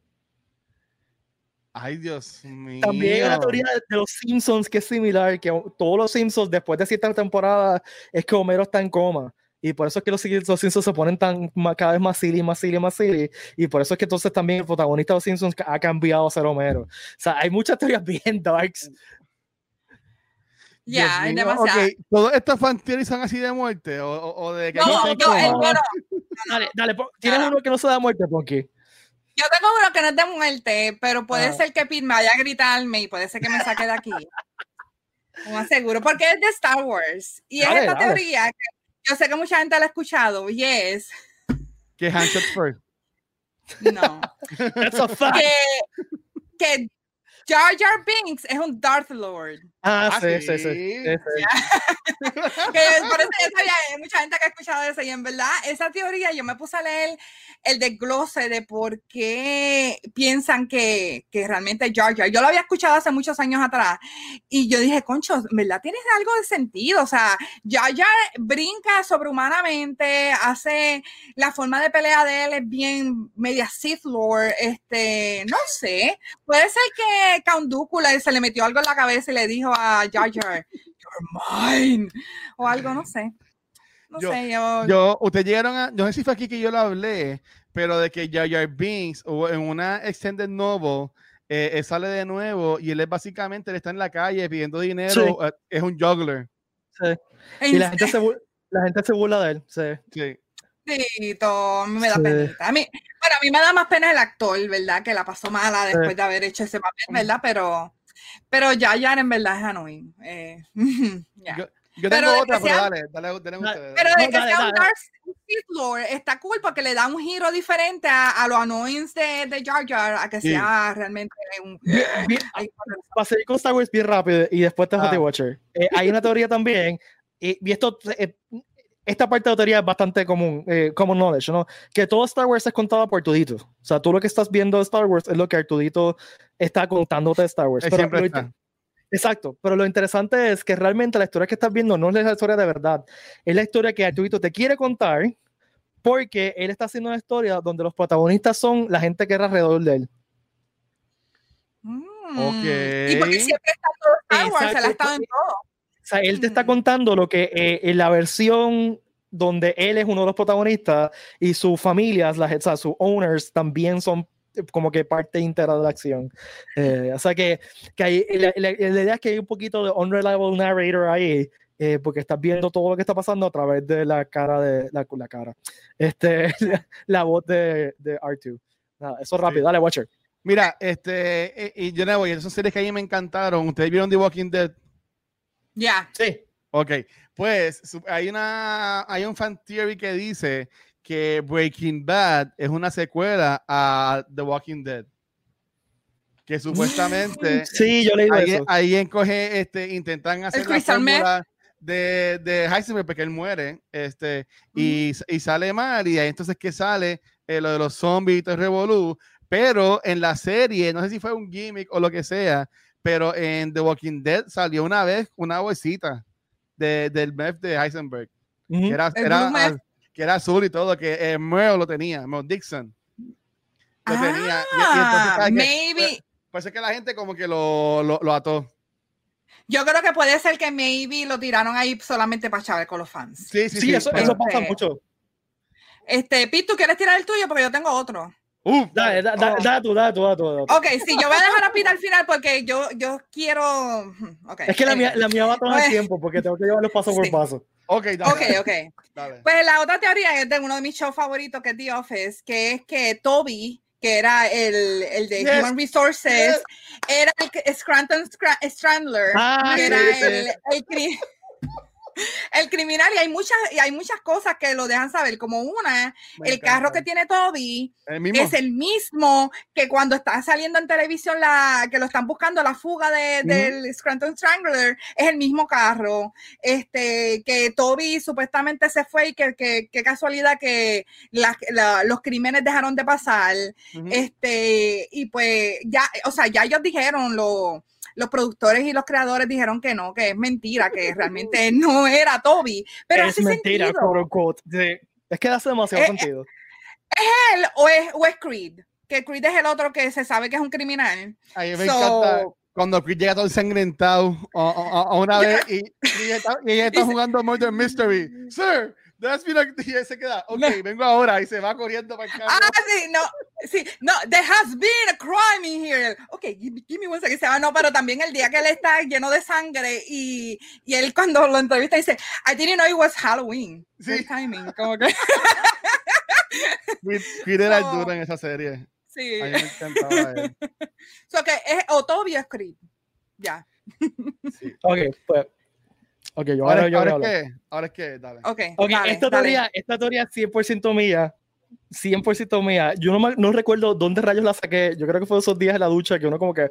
Ay, Dios mío. También hay una teoría de, los Simpsons que es similar, que todos los Simpsons después de cierta temporada es que Homero está en coma. Y por eso es que los, los Simpsons se ponen tan cada vez más silly, más silly, más silly. Y por eso es que entonces también el protagonista de los Simpsons ha cambiado a ser Homero. O sea, hay muchas teorías bien darks. Ya, es mío, demasiado. ¿Todos estos fan son así de muerte? ¿O, o- o de que No, no no, Dale, dale, tienes uno que no se da muerte, Ponky. Yo tengo uno que no es de muerte, pero puede Ah. ser que Pete me vaya a gritarme y puede ser que me saque de aquí. No aseguro, porque es de Star Wars. Y Dale, es esta dale. teoría que yo sé que mucha gente la ha escuchado, y es, Que Handshots first. no, That's a fact. que, que Jar Jar Binks es un Darth Lord. Ah, Ah, sí, sí, sí. sí. sí, sí. que por eso yo sabía, hay mucha gente que ha escuchado eso y en verdad esa teoría yo me puse a leer el desglose de por qué piensan que, que realmente Jar Jar, yo lo había escuchado hace muchos años atrás y yo dije, concho, en verdad tiene algo de sentido, o sea, Jar Jar brinca sobrehumanamente, hace, la forma de pelea de él es bien media Sith Lord, este, no sé, puede ser que Count Dooku se le metió algo en la cabeza y le dijo a Jar Jar, you're mine, o algo, no sé. No Yo- sé, yo, Yo, ustedes llegaron a, no sé si fue aquí que yo lo hablé, pero de que Jar Jar Binks o en una extended novel eh, él sale de nuevo y él es básicamente él está en la calle pidiendo dinero, eh, es un juggler. Y la gente, se, la gente se burla de él. Sí. Sí. Bendito, a mí me da Sí. penita. A mí, bueno, a mí me da más pena el actor, ¿verdad? Que la pasó mala después de haber hecho ese papel, ¿verdad? Pero, pero ya, ya en verdad es annoying. Eh. Yo, yo Pero tengo de otra, que pero sea- dale, dale, dale Dale, ustedes. Pero de No, que dale, sea un dale. Darth Sith Lord está cool porque le da un giro diferente a, a los annoyings de, de Jar Jar a que Sí. sea realmente un... Bien- bien- Ay, para seguir con Star Wars bien rápido y después te Ah. Watcher. Eh, hay una teoría también, y, y esto, eh, esta parte de la teoría es bastante común, eh, common knowledge, ¿no? Que todo Star Wars es contado por Artudito. O sea, tú lo que estás viendo de Star Wars es lo que Artudito está contándote de Star Wars. Pero siempre está. Exacto, pero lo interesante es que realmente la historia que estás viendo no es la historia de verdad, es la historia que Artudito te quiere contar porque él está haciendo una historia donde los protagonistas son la gente que era alrededor de él. Mm. Ok. Y porque siempre está todo Star Wars, ha estado en todo. Sea, él te está contando lo que eh, en la versión donde él es uno de los protagonistas y sus familias, las, o sea, sus owners también son eh, como que parte íntegra de la acción. Eh, o sea que, que hay, la, la- la idea es que hay un poquito de unreliable narrator ahí eh, porque estás viendo todo lo que está pasando a través de la cara de la, la cara, este, la, la voz de, de R2. Nada, eso es rápido, dale, Watcher. Mira, este, eh, y yo no voy, esas series que a mí me encantaron. ¿Ustedes vieron The Walking Dead? Ya. Sí. Ok, pues hay una hay un fan theory que dice que Breaking Bad es una secuela a The Walking Dead. Que supuestamente Sí, yo leí ahí encoge, este, intentan hacer la de, de Heisenberg porque él muere, este, y, y sale mal, y ahí entonces que sale Eh, lo de los zombies y todo el revolú, pero en la serie, no sé si fue un gimmick o lo que sea, pero en The Walking Dead salió una vez una bolsita de, del meth de Heisenberg, que era, que era azul y todo, que eh, lo tenía, Merle Dixon. Lo tenía. Y- y entonces, Ah, ¿sabes qué? maybe. Parece que la gente como que lo, lo, lo ató. Yo creo que puede ser que maybe lo tiraron ahí solamente para chavar con los fans. Sí, sí, Sí, sí. eso, pero- eso pasa Este, mucho. Este, Pete, ¿tú quieres tirar el tuyo? Porque yo tengo otro. Uh, Dale, da, da, Oh. da tú, da tú, da tú, da tú. Ok, sí, yo voy a dejar a Pete al final porque yo, yo quiero. Okay, Es que la mía, la mía va a tomar Pues- tiempo porque tengo que llevarlo paso por Sí. paso. ok, dale. Ok, ok. dale. Pues la otra teoría es de uno de mis shows favoritos, que es The Office, que es que Toby, que era el, el de Yes. Human Resources, Yes. era el Scranton Scra- Strandler, Ah, que sí, era sí. el, el el criminal, y hay muchas, y hay muchas cosas que lo dejan saber, como una, el carro que tiene Toby El es el mismo que cuando está saliendo en televisión la que lo están buscando la fuga de, del Scranton Strangler es el mismo carro. Este que Toby supuestamente se fue y que, que, que casualidad que la- la- los crímenes dejaron de pasar. Este y pues ya o sea ya ellos dijeron lo los productores y los creadores dijeron que no, que es mentira, que realmente no era Toby, pero es hace mentira, sentido. quote. Sí. Es que hace demasiado Eh, sentido. él o es, o es Creed, que Creed es el otro que se sabe que es un criminal. A mí me So- encanta cuando Chris llega todo ensangrentado a, a- a una vez y, y ella está, y ella está jugando Murder Mystery. Sir, that's. Y se queda, ok, No. vengo ahora y se va corriendo para el carro. Ah, sí, no, sí, no, there has been a crime in here. Ok, give, give me one second. Se va, no, pero también el día que él está lleno de sangre y, y él cuando lo entrevista dice, I didn't know it was Halloween. Sí. Good timing, como que, el No. duro en esa serie. sí. A mí me encantaba él. So que es Otobio Creed. Ya, Sí. Ok, pues. Ok, yo Ahora, ahora, yo ahora es que, ahora es que, dale. ok. Ok, dale, esta, dale. teoría, esta teoría es 100% mía. 100% mía. Yo no, me- no recuerdo dónde rayos la saqué. Yo creo que fue esos días en la ducha que uno como que,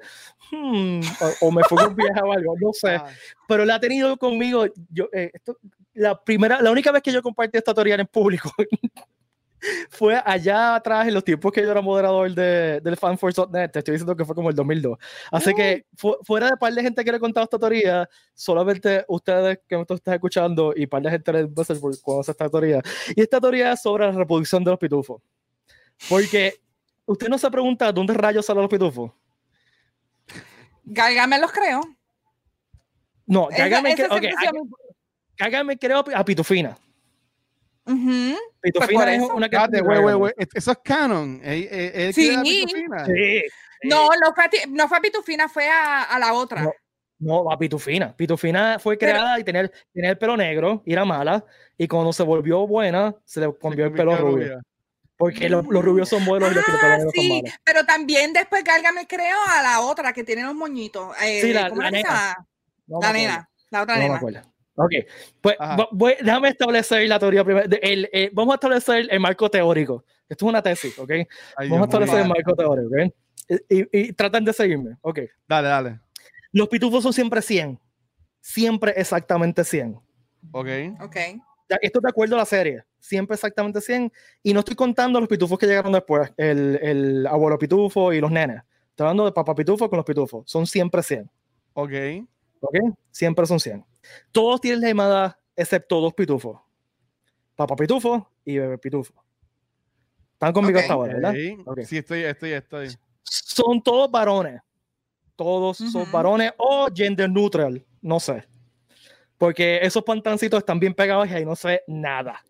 hmm, o, o me fue con viaje o algo, no sé. Ah, Pero la ha tenido conmigo. Yo, eh, esto, la primera, la única vez que yo compartí esta teoría en público fue allá atrás en los tiempos que yo era moderador de, del fanforce.net. Te estoy diciendo que fue como el 2002. Así que fu- fuera de par de gente que le he contado esta teoría, solamente ustedes que me están escuchando y par de gente hacer por- conoce esta teoría. Y esta teoría es sobre la reproducción de los pitufos. Porque usted no se pregunta dónde rayos salen los pitufos. Gálgame los creo. No, sido cágame creo a Pitufina. Por es eso. una güey. Eso es canon. Sí. la pitufina. No, no fue, a ti- no fue a Pitufina, fue a, a la otra. No. No, a Pitufina. Pitufina fue Pero- creada y tenía, el- tenía el pelo negro y era mala. Y cuando se volvió buena, se le cambió el pelo rubio. rubia. Porque los, los rubios son buenos y los pelos Ah, negros son sí, pero también después Gálgame creo a la otra que tiene los moñitos. Eh, Sí, la- ¿cómo la que nena. No la acuerdo, nena, la otra No me nena. Ok, pues voy- déjame establecer la teoría primero. de- el- eh, vamos a establecer el marco teórico. Esto es una tesis, ¿ok? Ay, Vamos a Dios establecer mío. el marco teórico, ¿ok? Y, y, y tratan de seguirme, ok. Dale, dale. Los pitufos son siempre 100. Siempre exactamente 100. Ok. Ok. Esto de acuerdo a la serie. Siempre exactamente 100. Y no estoy contando los pitufos que llegaron después. El, el abuelo pitufo y los nenes. Estoy hablando de papá pitufo con los pitufos. Son siempre 100. Ok. ¿Ok? Siempre son 100. Todos tienen la misma edad, excepto dos pitufos. Papá pitufo y bebé pitufo. Están conmigo Ok. hasta ahora, ¿verdad? Sí, estoy, estoy, estoy. Son todos varones. Todos son varones o gender neutral. No sé. Porque esos pantancitos están bien pegados y ahí no sé nada.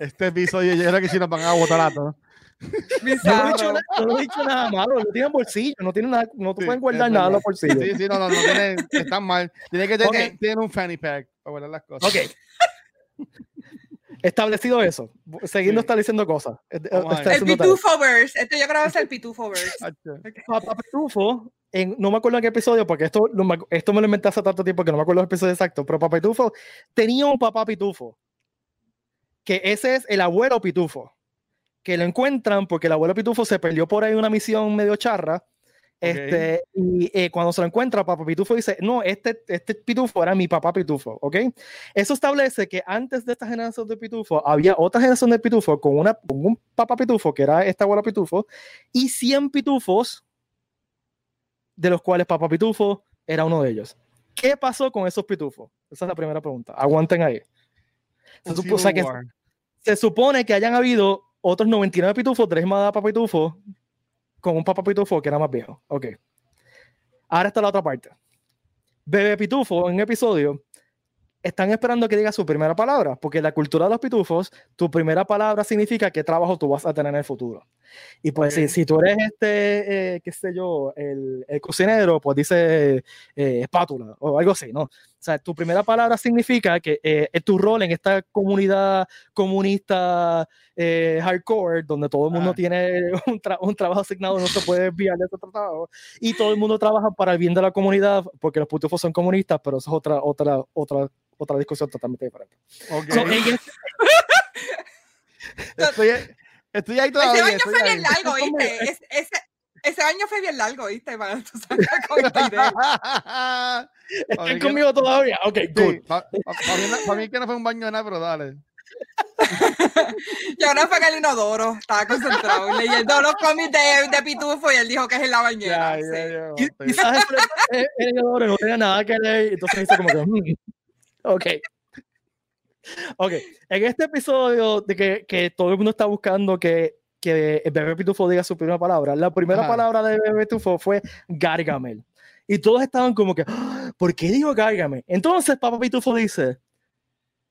Este episodio yo creo que sí nos van a botar a todos. Yo no, he dicho nada, yo no he dicho nada malo, no tienen bolsillo, no tienen nada, no te Sí, pueden guardar nada en los bolsillos. Sí, sí, no, no, no, tiene, están mal. Tiene que tener, Ok. tener un fanny pack para guardar las cosas. Ok. Establecido eso, siguiendo Sí. estableciendo cosas. ver. El. Pitufo-verse. Esto yo creo que es el Pitufo-verse. Papá Pitufo, en, no me acuerdo en qué episodio, porque esto, esto me lo inventé hace tanto tiempo que no me acuerdo los episodios exactos, pero Papá Pitufo tenía un papá Pitufo, que ese es el abuelo Pitufo, que lo encuentran porque el abuelo Pitufo se perdió por ahí una misión medio charra. Este, y eh, cuando se lo encuentra, Papá Pitufo dice, no, este, este Pitufo era mi papá Pitufo, ¿ok? Eso establece que antes de esta generación de Pitufo, había otra generación de Pitufo con, una, con un papá Pitufo, que era este abuelo Pitufo, y 100 Pitufos, de los cuales Papá Pitufo era uno de ellos. ¿Qué pasó con esos pitufos? Esa es la primera pregunta. Aguanten ahí. Se, supo- o sea que se supone que hayan habido otros 99 pitufos, tres más Papá Pitufo, con un Papá Pitufo que era más viejo. Ok. Ahora está la otra parte. Bebé Pitufo, en un episodio, están esperando que diga su primera palabra, porque en la cultura de los pitufos, tu primera palabra significa qué trabajo tú vas a tener en el futuro. Y pues si, si tú eres este, eh, qué sé yo, el, el cocinero, pues dice eh, espátula o algo así, ¿no? O sea, tu primera palabra significa que eh, es tu rol en esta comunidad comunista eh, hardcore, donde todo el mundo Ah. tiene un, tra- un trabajo asignado, no se puede desviar de ese trabajo, y todo el mundo trabaja para el bien de la comunidad, porque los pitufos son comunistas, pero eso es otra, otra, otra, otra discusión totalmente diferente. Ok. So, este- Estoy, estoy ahí Ese todavía. baño estoy fue bien largo, ¿viste? Es- ese, ese baño fue bien largo, ¿viste? Para tú con esta idea. ¿Están Ok, conmigo todavía? Ok, good. Sí, para mí, no- pa' mí que no fue un baño de nada, pero dale. Y ahora fue en el inodoro. Estaba concentrado leyendo los cómics de, de Pitufo y él dijo que es en la bañera. Ya, sí. ya, ya, Qui- ok. Quizás el, inodoro no tenía nada que leer, entonces dice como que, "Mm, ok. Ok, en este episodio de que, que todo el mundo está buscando que, que el bebé pitufo diga su primera palabra, la primera Ajá. palabra de bebé pitufo fue Gargamel. Y todos estaban como que, "Ah, ¿por qué dijo Gargamel? Entonces Papá Pitufo dice,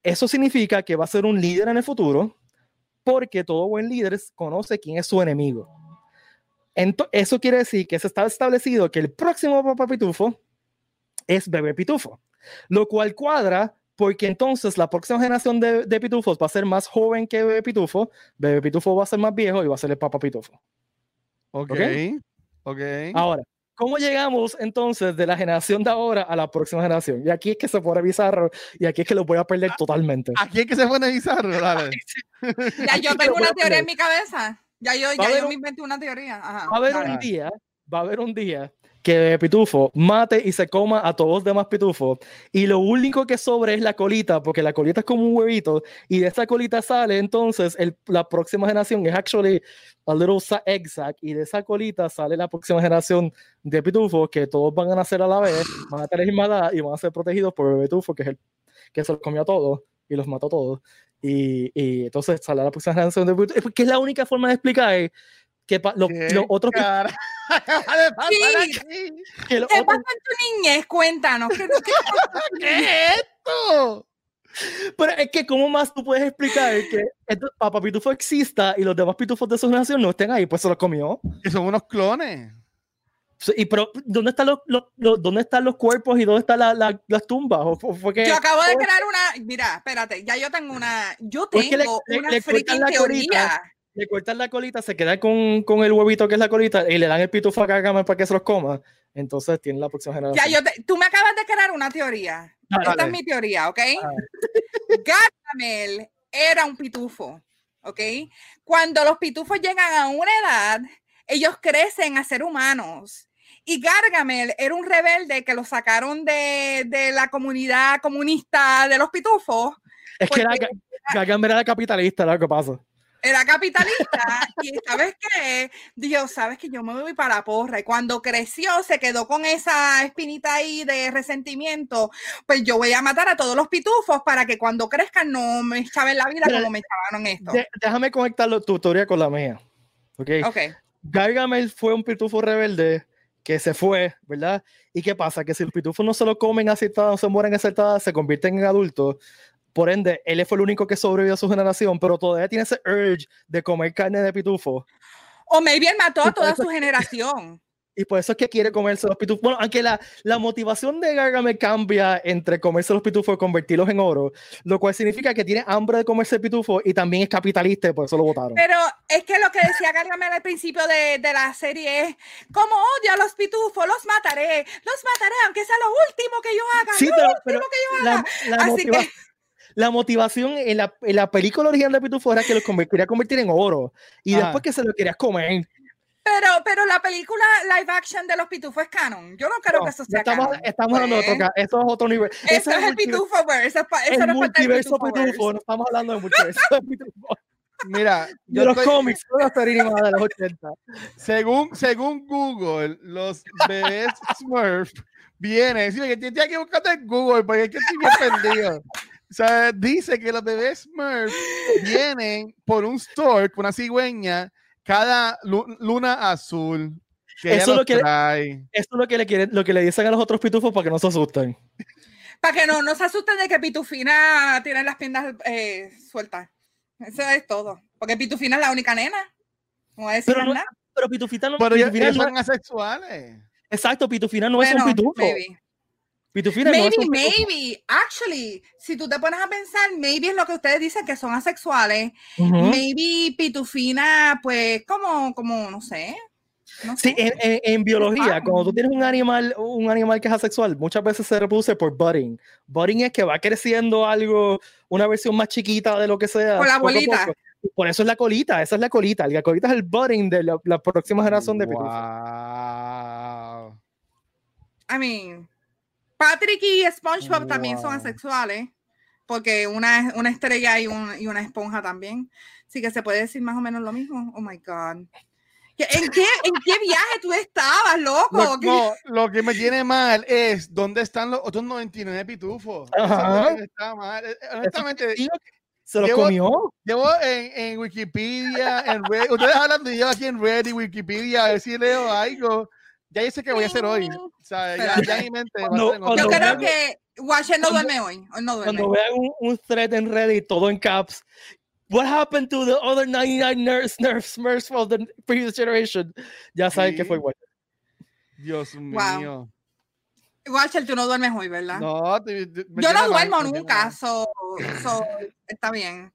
eso significa que va a ser un líder en el futuro, porque todo buen líder conoce quién es su enemigo. Ento- eso quiere decir que se está establecido que el próximo Papá Pitufo es Bebé Pitufo, lo cual cuadra porque entonces la próxima generación de, de pitufos va a ser más joven que Bebé Pitufo, Bebé Pitufo va a ser más viejo y va a ser el Papá Pitufo. Ok. Ok. Ok. Ahora, ¿cómo llegamos entonces de la generación de ahora a la próxima generación? Y aquí es que se pone bizarro y aquí es que lo voy a perder totalmente. Aquí es que se pone bizarro, dale. Ya yo tengo una a teoría en mi cabeza. Ya yo, a ya yo un- me inventé una teoría. Ajá, Va a haber dale. un día, va a haber un día que Pitufo mate y se coma a todos los demás pitufos y lo único que sobre es la colita, porque la colita es como un huevito y de esa colita sale entonces el, la próxima generación es actually a little egg y de esa colita sale la próxima generación de pitufos que todos van a nacer a la vez, van a tener hermandad y van a ser protegidos por Bebé Pitufo que es el que se los comió a todos y los mató a todos. Y, y entonces sale la próxima generación de pitufos, que es la única forma de explicar que pa- lo- ¿Qué los otros Sí. que los ¿Qué otros- pasó en tu niñez? Cuéntanos. ¿qué- qué- ¿Qué es esto? Pero es que, ¿cómo más tú puedes explicar que esto- Papá Pitufo exista y los demás pitufos de su generación no estén ahí? Pues se los comió. Que son unos clones. Sí, Y, pero, ¿dónde están los, los- los- ¿dónde están los cuerpos y dónde están la- la- las tumbas? ¿O fue que, Yo acabo de o- crear una. Mira, espérate, ya yo tengo una. Yo O es que le- tengo le- una le freaking teoría. Le cortan la colita, se queda con, con el huevito que es la colita y le dan el pitufo a Gargamel para que se los coma. Entonces tiene la próxima generación. Ya yo te- tú me acabas de crear una teoría. Dale. Esta es mi teoría, ¿ok? Ah. Gargamel era un pitufo, ¿ok? Cuando los pitufos llegan a una edad, ellos crecen a ser humanos. Y Gargamel era un rebelde que lo sacaron de, de la comunidad comunista de los pitufos. es que era, Gargamel era capitalista, lo que pasa. Era capitalista y sabes qué, Dios, sabes que yo me voy para la porra y cuando creció se quedó con esa espinita ahí de resentimiento, pues yo voy a matar a todos los pitufos para que cuando crezcan no me echaben la vida como me echaban esto. Déjame conectar tu teoría con la mía. ¿ok? Ok, Gargamel fue un pitufo rebelde que se fue, ¿verdad? ¿Y qué pasa? Que si los pitufos no se lo comen a cierta edad, no se mueren a cierta edad, se convierten en adultos, Por ende, él fue el único que sobrevivió a su generación, pero todavía tiene ese urge de comer carne de pitufo. O maybe él mató a toda su generación. Y por eso es que quiere comerse los pitufos. Bueno, aunque la, la motivación de Gargamel cambia entre comerse los pitufos y convertirlos en oro, lo cual significa que tiene hambre de comerse pitufos y también es capitalista y por eso lo votaron. Pero es que lo que decía Gargamel al principio de, de la serie es, como odio a los pitufos, los mataré, los mataré, aunque sea lo último que yo haga, Sí, lo pero- último pero que yo la, haga. la Así motiva- que- la motivación en la, en la película original de Pitufo era que los quería convertir en oro y Ajá. después que se lo querías comer. Pero, pero la película live action de los pitufos es canon. Yo no creo No, que eso sea estamos, canon. estamos hablando de Pues, otra, eso es otro nivel. Ese Eso es el multi- pitufo verse. Eso, es eso el no es del multiverso Pitufoverse. pitufo, no estamos hablando de multiverso de pitufo. Mira, De yo los estoy- cómics, no la serie animada de los 80. según, según Google, los bebés Smurf vienen. Sí, que tienes que buscarte en Google porque es que estoy bien perdido. O sea, dice que los bebés Smurf vienen por un store con una cigüeña cada lu- luna azul. Que Eso es lo que- trae. Eso es lo que le quieren, lo que le dicen a los otros pitufos para que no se asusten. Para que no, no se asusten de que Pitufina tiene las piernas eh, sueltas. Eso es todo. Porque Pitufina es la única nena. No voy a decir Pero no- nada. Pero Pitufina no, Pero Pitufina ellos no- son asexuales. exacto, Pitufina no es un pitufo. maybe. Pitufina Maybe, maybe. Actually, si tú te pones a pensar, maybe es lo que ustedes dicen que son asexuales. Maybe Pitufina, pues, como, como, no sé. No Sí, sé. en, en- en biología, Wow. cuando tú tienes un animal, un animal que es asexual, muchas veces se reproduce por budding. Budding es que va creciendo algo, una versión más chiquita de lo que sea. Por la bolita. poco. Por eso es la colita, esa es la colita. La colita es el budding de la, la próxima generación de. Wow. I mean, Patrick y SpongeBob también son Wow. asexuales, porque una es una estrella y, un- y una esponja también. Así que se puede decir más o menos lo mismo. Oh my God. ¿Qué- ¿En qué, en qué viaje tú estabas, loco? Lo, ¿Qué- no, lo que me tiene mal es dónde están los otros 99 pitufos. Ajá. que está mal. Eh, Honestamente, Se los Llevo- comió. llevo en, en Wikipedia, en Reddit. Ustedes hablan de yo aquí en Reddit, Wikipedia, a ver si leo algo. Ya sé qué voy a hacer hoy. O sea, ya, ya mi mente va a Cuando- ser en Yo creo que Washer no duerme hoy. Hoy no duerme. Cuando vean un, un thread en Reddit, todo en caps. What happened to the other 99 nerds, nerfs, smurfs of the previous generation? Ya saben que Sí. fue bueno. Dios Wow. mío. Washer, tú no duermes hoy, ¿verdad? No, te- te- me Yo no duermo nunca, so, so, está bien.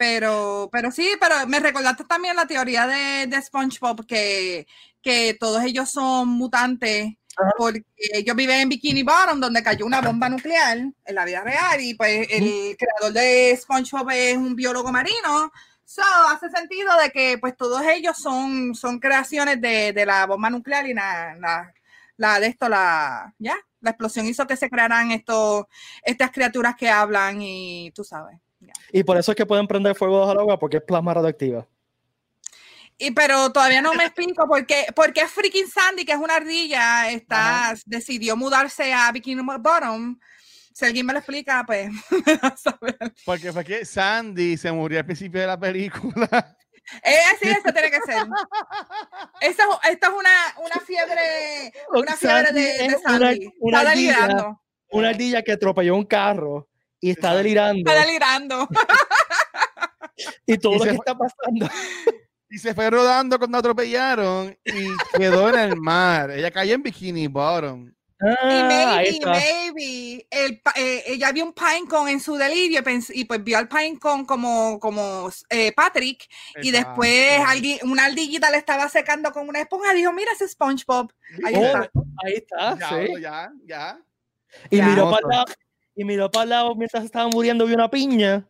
Pero, pero sí, pero me recordaste también la teoría de, de SpongeBob que, que todos ellos son mutantes porque ellos viven en Bikini Bottom donde cayó una bomba nuclear en la vida real y pues el creador de SpongeBob es un biólogo marino. So, hace sentido de que pues todos ellos son, son creaciones de, de la bomba nuclear y la, la, la de esto, la, ya, la explosión hizo que se crearan estos, estas criaturas que hablan y tú sabes. Ya. Y por eso es que pueden prender fuego bajo el agua, porque es plasma radioactiva. Y pero todavía no me explico por qué, por qué freaking Sandy, que es una ardilla, está, decidió mudarse a Bikini Bottom. Si alguien me lo explica, pues me da a saber. Porque fue que Sandy se murió al principio de la película. Eh, sí, eso tiene que ser. Eso, esto es una, una fiebre, una fiebre de, Sandy de es una- Sandy. una está ardilla. Una ardilla que atropelló un carro y está Exacto. delirando. Está delirando. Y todo Y lo se que fue- está pasando. Y se fue rodando cuando atropellaron y quedó en el mar. Ella cayó en Bikini Bottom. Y Ah, ahí maybe, maybe, el, eh, ella vio un pinecone en su delirio y pens- y pues vio al pinecone como, como eh, Patrick y después alguien, una ardillita le estaba secando con una esponja dijo, mira ese SpongeBob. Ahí Oh, está. ahí está, Ya, sí. ya, ya. Y Ya. miró para. Y miró para el lado mientras estaba muriendo, vio una piña.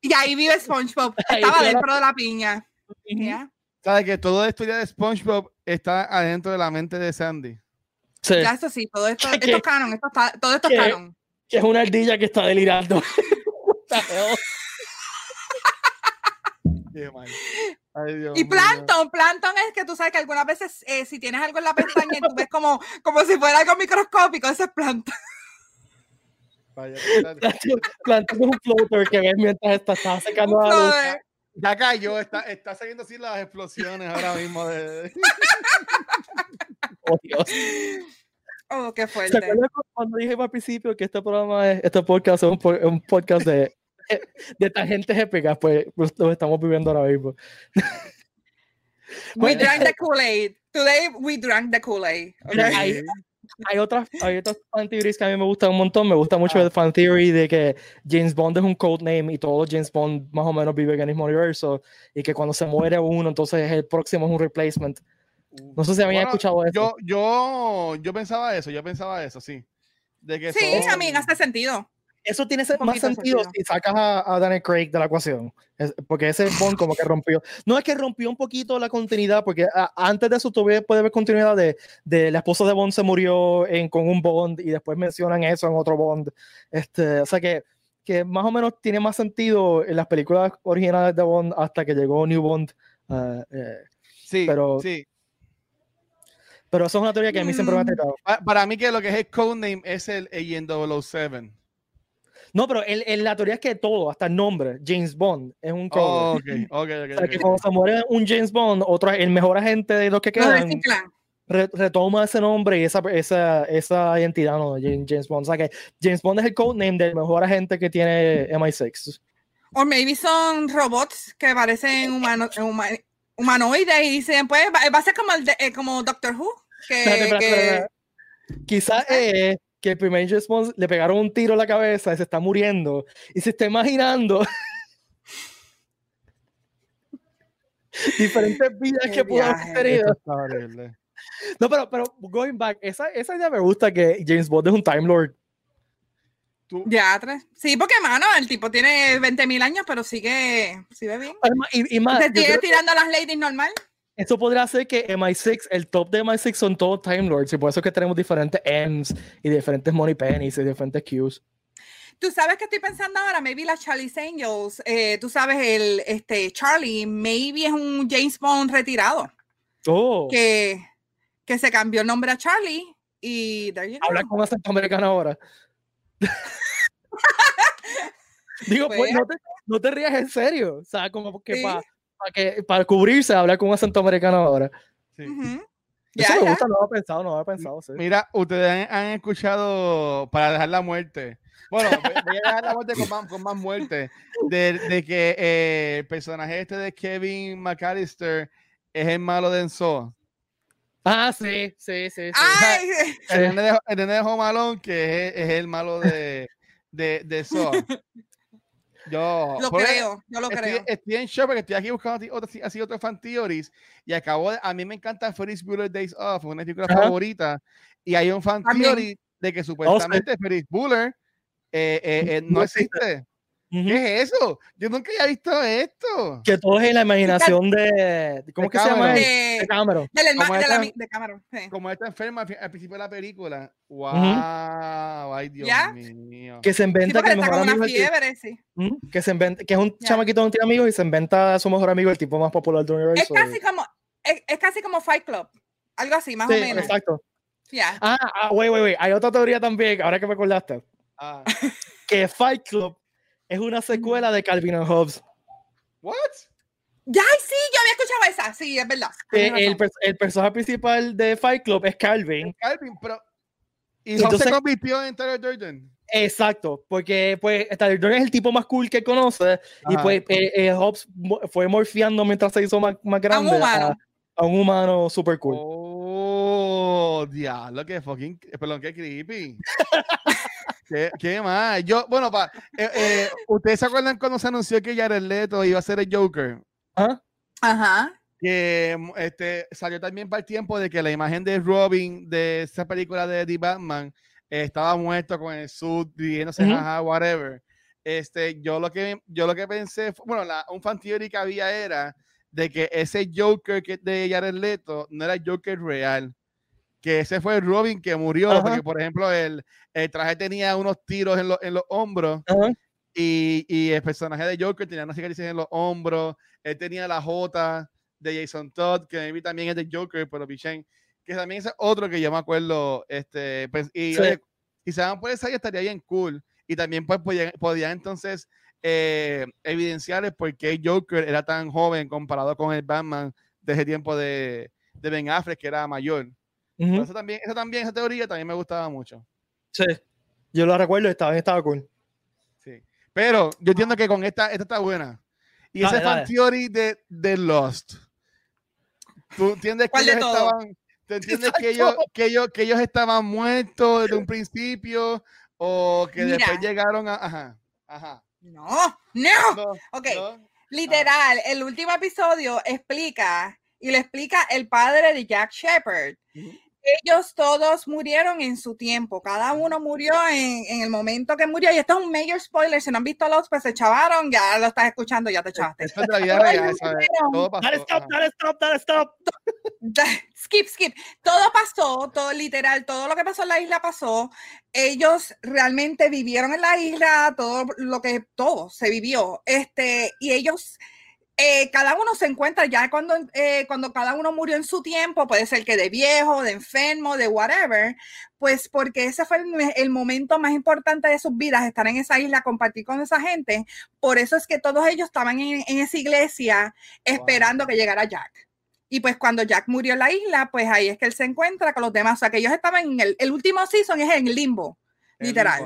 Y ahí vive SpongeBob. Ahí Estaba vive la- dentro de la piña. Ya, ¿Sabes que toda la historia de SpongeBob está adentro de la mente de Sandy? Sí, ya eso sí, todo esto, esto es canon, esto está, todo esto es canon. que es una ardilla que está delirando. Ay, Dios Y. Plankton, Plankton es que tú sabes que algunas veces eh, si tienes algo en la pestaña y tú ves como, como si fuera algo microscópico, ese es Plankton. Vaya, un floater que ves mientras está, está secando la luz. Ya cayó, está, está saliendo así las explosiones ahora mismo. De... Oh, Dios. Oh, qué ¿Se fuerte. cuando dije al principio que este programa es, este podcast es un, po- un podcast de, de tangentes épicas, pues lo estamos viviendo ahora mismo. We drank the Kool-Aid. Today we drank the Kool-Aid. Okay? Hay, otras hay otras fan theories que a mí me gustan un montón. Me gusta mucho Ah. el fan theory de que James Bond es un codename y todos los James Bond más o menos viven en el mismo universo y que cuando se muere uno, entonces el próximo es un replacement. No sé si habían Bueno, escuchado eso. Yo, yo, yo pensaba eso, yo pensaba eso, sí. De que Sí, son- a mí hace sentido. Eso tiene más sentido sentido. si sacas a, a Daniel Craig de la ecuación. Es- porque ese Bond como que rompió. No es que rompió un poquito la continuidad, porque a- antes de eso todavía puede haber continuidad de, de la esposa de Bond se murió en, con un Bond y después mencionan eso en otro Bond. Este, o sea que, que más o menos tiene más sentido en las películas originales de Bond hasta que llegó New Bond. ah, eh, sí, pero- sí. pero eso es una teoría que a mí siempre me ha Mm. tratado. Pa- Para mí que lo que es el codename es el Agent 007. No, pero el, el- la teoría es que todo, hasta el nombre, James Bond, es un code. Oh, ok, ok, ok. O sea, que cuando se muere un James Bond, otro, el mejor agente de los que quedan, reciclan. re- retoma ese nombre y esa, esa, esa identidad, ¿no? James, Bond. O sea, que James Bond es el codename del mejor agente que tiene MI6. O maybe son robots que parecen humano, huma- humanoides y dicen, pues va, va a ser como, el de- eh, como Doctor Who. Que, Espérate, espérate, que- espérate. Quizás es que el primer James Bond le pegaron un tiro en la cabeza y se está muriendo y se está imaginando diferentes vidas que pudo haber tenido. No, pero, pero going back, esa, esa idea me gusta que James Bond es un Time Lord. Tú- Ya, tres. Sí, porque, mano, el tipo tiene 20 mil años, pero sigue, sigue bien. Y, y más, Se sigue que tirando a las ladies normal. Eso podría ser que MI6, el top de MI6 son todos Time Lords y por eso es que tenemos diferentes M's y diferentes Money Pennies y diferentes Qs. Tú sabes que estoy pensando ahora, maybe las Charlie's Angels, eh, tú sabes, el este Charlie, maybe es un James Bond retirado, Oh, que, que se cambió el nombre a Charlie y habla con acento americano ahora. Digo, pues, Pues- no, te, no te rías en serio. O sea, como que Sí. para que para cubrirse, hablar con acento americano ahora. sí. Eso Ya, me ya. gusta, no lo había pensado, no lo había pensado. Sí. Mira, ustedes han, han escuchado para dejar la muerte. Bueno, voy, a dejar la muerte con más, con más muerte. De, de que eh, el personaje este de Kevin McAllister es el malo de Enzo. Ah, sí, sí, sí. sí. Ay, El nene de, de Alone, que es, es el malo de, de, de Saw. Yo lo creo, yo lo estoy, creo. estoy en shock porque estoy aquí buscando así otros fan theories y acabo de, a mí me encanta Ferris Bueller Days Off, una de mis películas favoritas y hay un fan También. theory de que supuestamente Ferris Bueller eh, eh, eh, no No existe. ¿Qué es eso? Yo nunca había visto esto. Que todo es en la imaginación de. ¿Cómo De que se llama? De, De Cameron. como de la esta- mi- de Cameron, sí. Como está enferma al principio de la película. Wow, ay Dios ¿Ya? mío. Que se Sí, inventa porque que el mejor amigo es el fiebre, sí. Que se inventa, que es un Ya. chamaquito que no tiene amigos y se inventa a su mejor amigo, el tipo más popular del Es universo. casi como, es, es casi como Fight Club. Algo así, más Sí, o menos. exacto. Ya. Ah, ah, wait, wait, wait. Hay otra teoría también, ahora que me acordaste, Ah, que Fight Club es una secuela de Calvin and Hobbes. what? Ya, sí, yo había escuchado esa. Sí, es verdad. Que tienes el, personaje principal de Fight Club es Calvin. Calvin, pero. Y Y Hobbes entonces- se convirtió en Tyler Durden. Exacto, porque pues Tyler Durden es el tipo más cool que conoce y pues eh, eh, Hobbes fue morfiando mientras se hizo más, más A un grande humano. a un humano super cool. Oh, diablo, que fucking. Perdón, qué creepy. ¿Qué, qué más? Yo, bueno, pa, eh, eh, ¿ustedes se acuerdan cuando se anunció que Jared Leto iba a ser el Joker? ¿Ah? Ajá. Que mm, este, salió también para el tiempo de que la imagen de Robin de esa película de The Batman eh, estaba muerto con el suit, riéndose, Ujú. jaja, whatever. Este, yo lo que yo lo que pensé, fue- bueno, la, un fan theory que había era de que ese Joker que de Jared Leto no era el Joker real, que ese fue el Robin que murió, Ajá. porque por ejemplo el, el traje tenía unos tiros en, los- en los hombros Ajá. y, y el personaje de Joker tenía unas cicatrices en los hombros, él tenía la J de Jason Todd, que maybe también es de Joker, pero Pichén, que también es otro que yo me acuerdo, este, pues, y Sí. oye, si se van por esa área estaría bien cool, y también pues podían, podían entonces eh, evidenciar el por qué Joker era tan joven comparado con el Batman de ese tiempo de, de Ben Affleck, que era mayor. Ujú. Pero Eso también, eso también, esa teoría también me gustaba mucho. Sí. Yo lo recuerdo, estaba, estaba cool. Sí. Pero yo entiendo que con esta, esta está buena. Y Dale, ese fan dale. theory de, de Lost. ¿Tú entiendes que ¿Cuál de ellos todo? estaban, ¿tú entiendes que ellos, que, ellos, que ellos estaban muertos desde un principio? ¿O que Mira. después llegaron a. Ajá. Ajá. No, no. No, Ok, no. literal, el último episodio explica y le explica el padre de Jack Shepard. Ujú. Ellos todos murieron en su tiempo, cada uno murió en, en el momento que murió. Y esto es un major spoiler. Si no han visto los, pues se chavaron, ya lo estás escuchando, ya te echaste. Esto es la vida Todos real, ¿sabes? murieron. Todo pasó. Dale stop, dale stop, dale stop. skip, skip. Todo pasó, todo literal, todo lo que pasó en la isla pasó. Ellos realmente vivieron en la isla, todo lo que todo se vivió. Este, y ellos, eh, cada uno se encuentra ya cuando, eh, cuando cada uno murió en su tiempo, puede ser que de viejo, de enfermo, de whatever, pues porque ese fue el, me- el momento más importante de sus vidas, estar en esa isla, compartir con esa gente. Por eso es que todos ellos estaban en, en esa iglesia esperando que llegara Jack. Y pues cuando Jack murió en la isla, pues ahí es que él se encuentra con los demás. O sea, que ellos estaban en el, el último season, es en limbo, literal.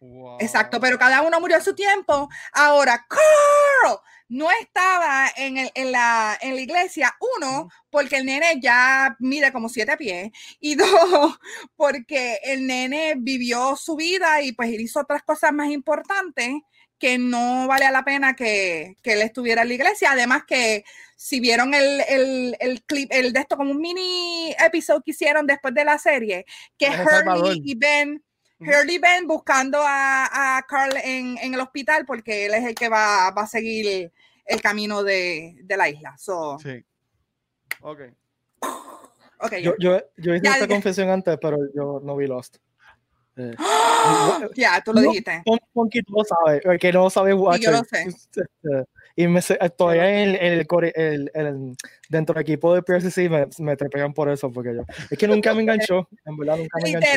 Wow. Exacto, pero cada uno murió a su tiempo. Ahora, Carl no estaba en, el- en la, en la iglesia, uno, porque el nene ya mide como siete pies, y dos, porque el nene vivió su vida y pues hizo otras cosas más importantes que no valía la pena que, que él estuviera en la iglesia. Además que si vieron el, el, el clip, el de esto como un mini episodio que hicieron después de la serie, que Es. Hurley y Ben. Hurley Ben buscando a, a Carl en, en el hospital porque él es el que va, va a seguir el camino de, de la isla. So, Sí. Ok. ok, Yo, yo, yo hice Ya, esta ya. confesión antes, pero yo no vi Lost. Eh, ya, tú lo No, dijiste. Pon- Ponky tú lo sabes, el que no sabe watch. yo lo sé. este, y me, se- todavía en el, el el- el- dentro del equipo de PRCC me, me trepean por eso, porque yo. Es que nunca me enganchó, en verdad nunca me enganchó.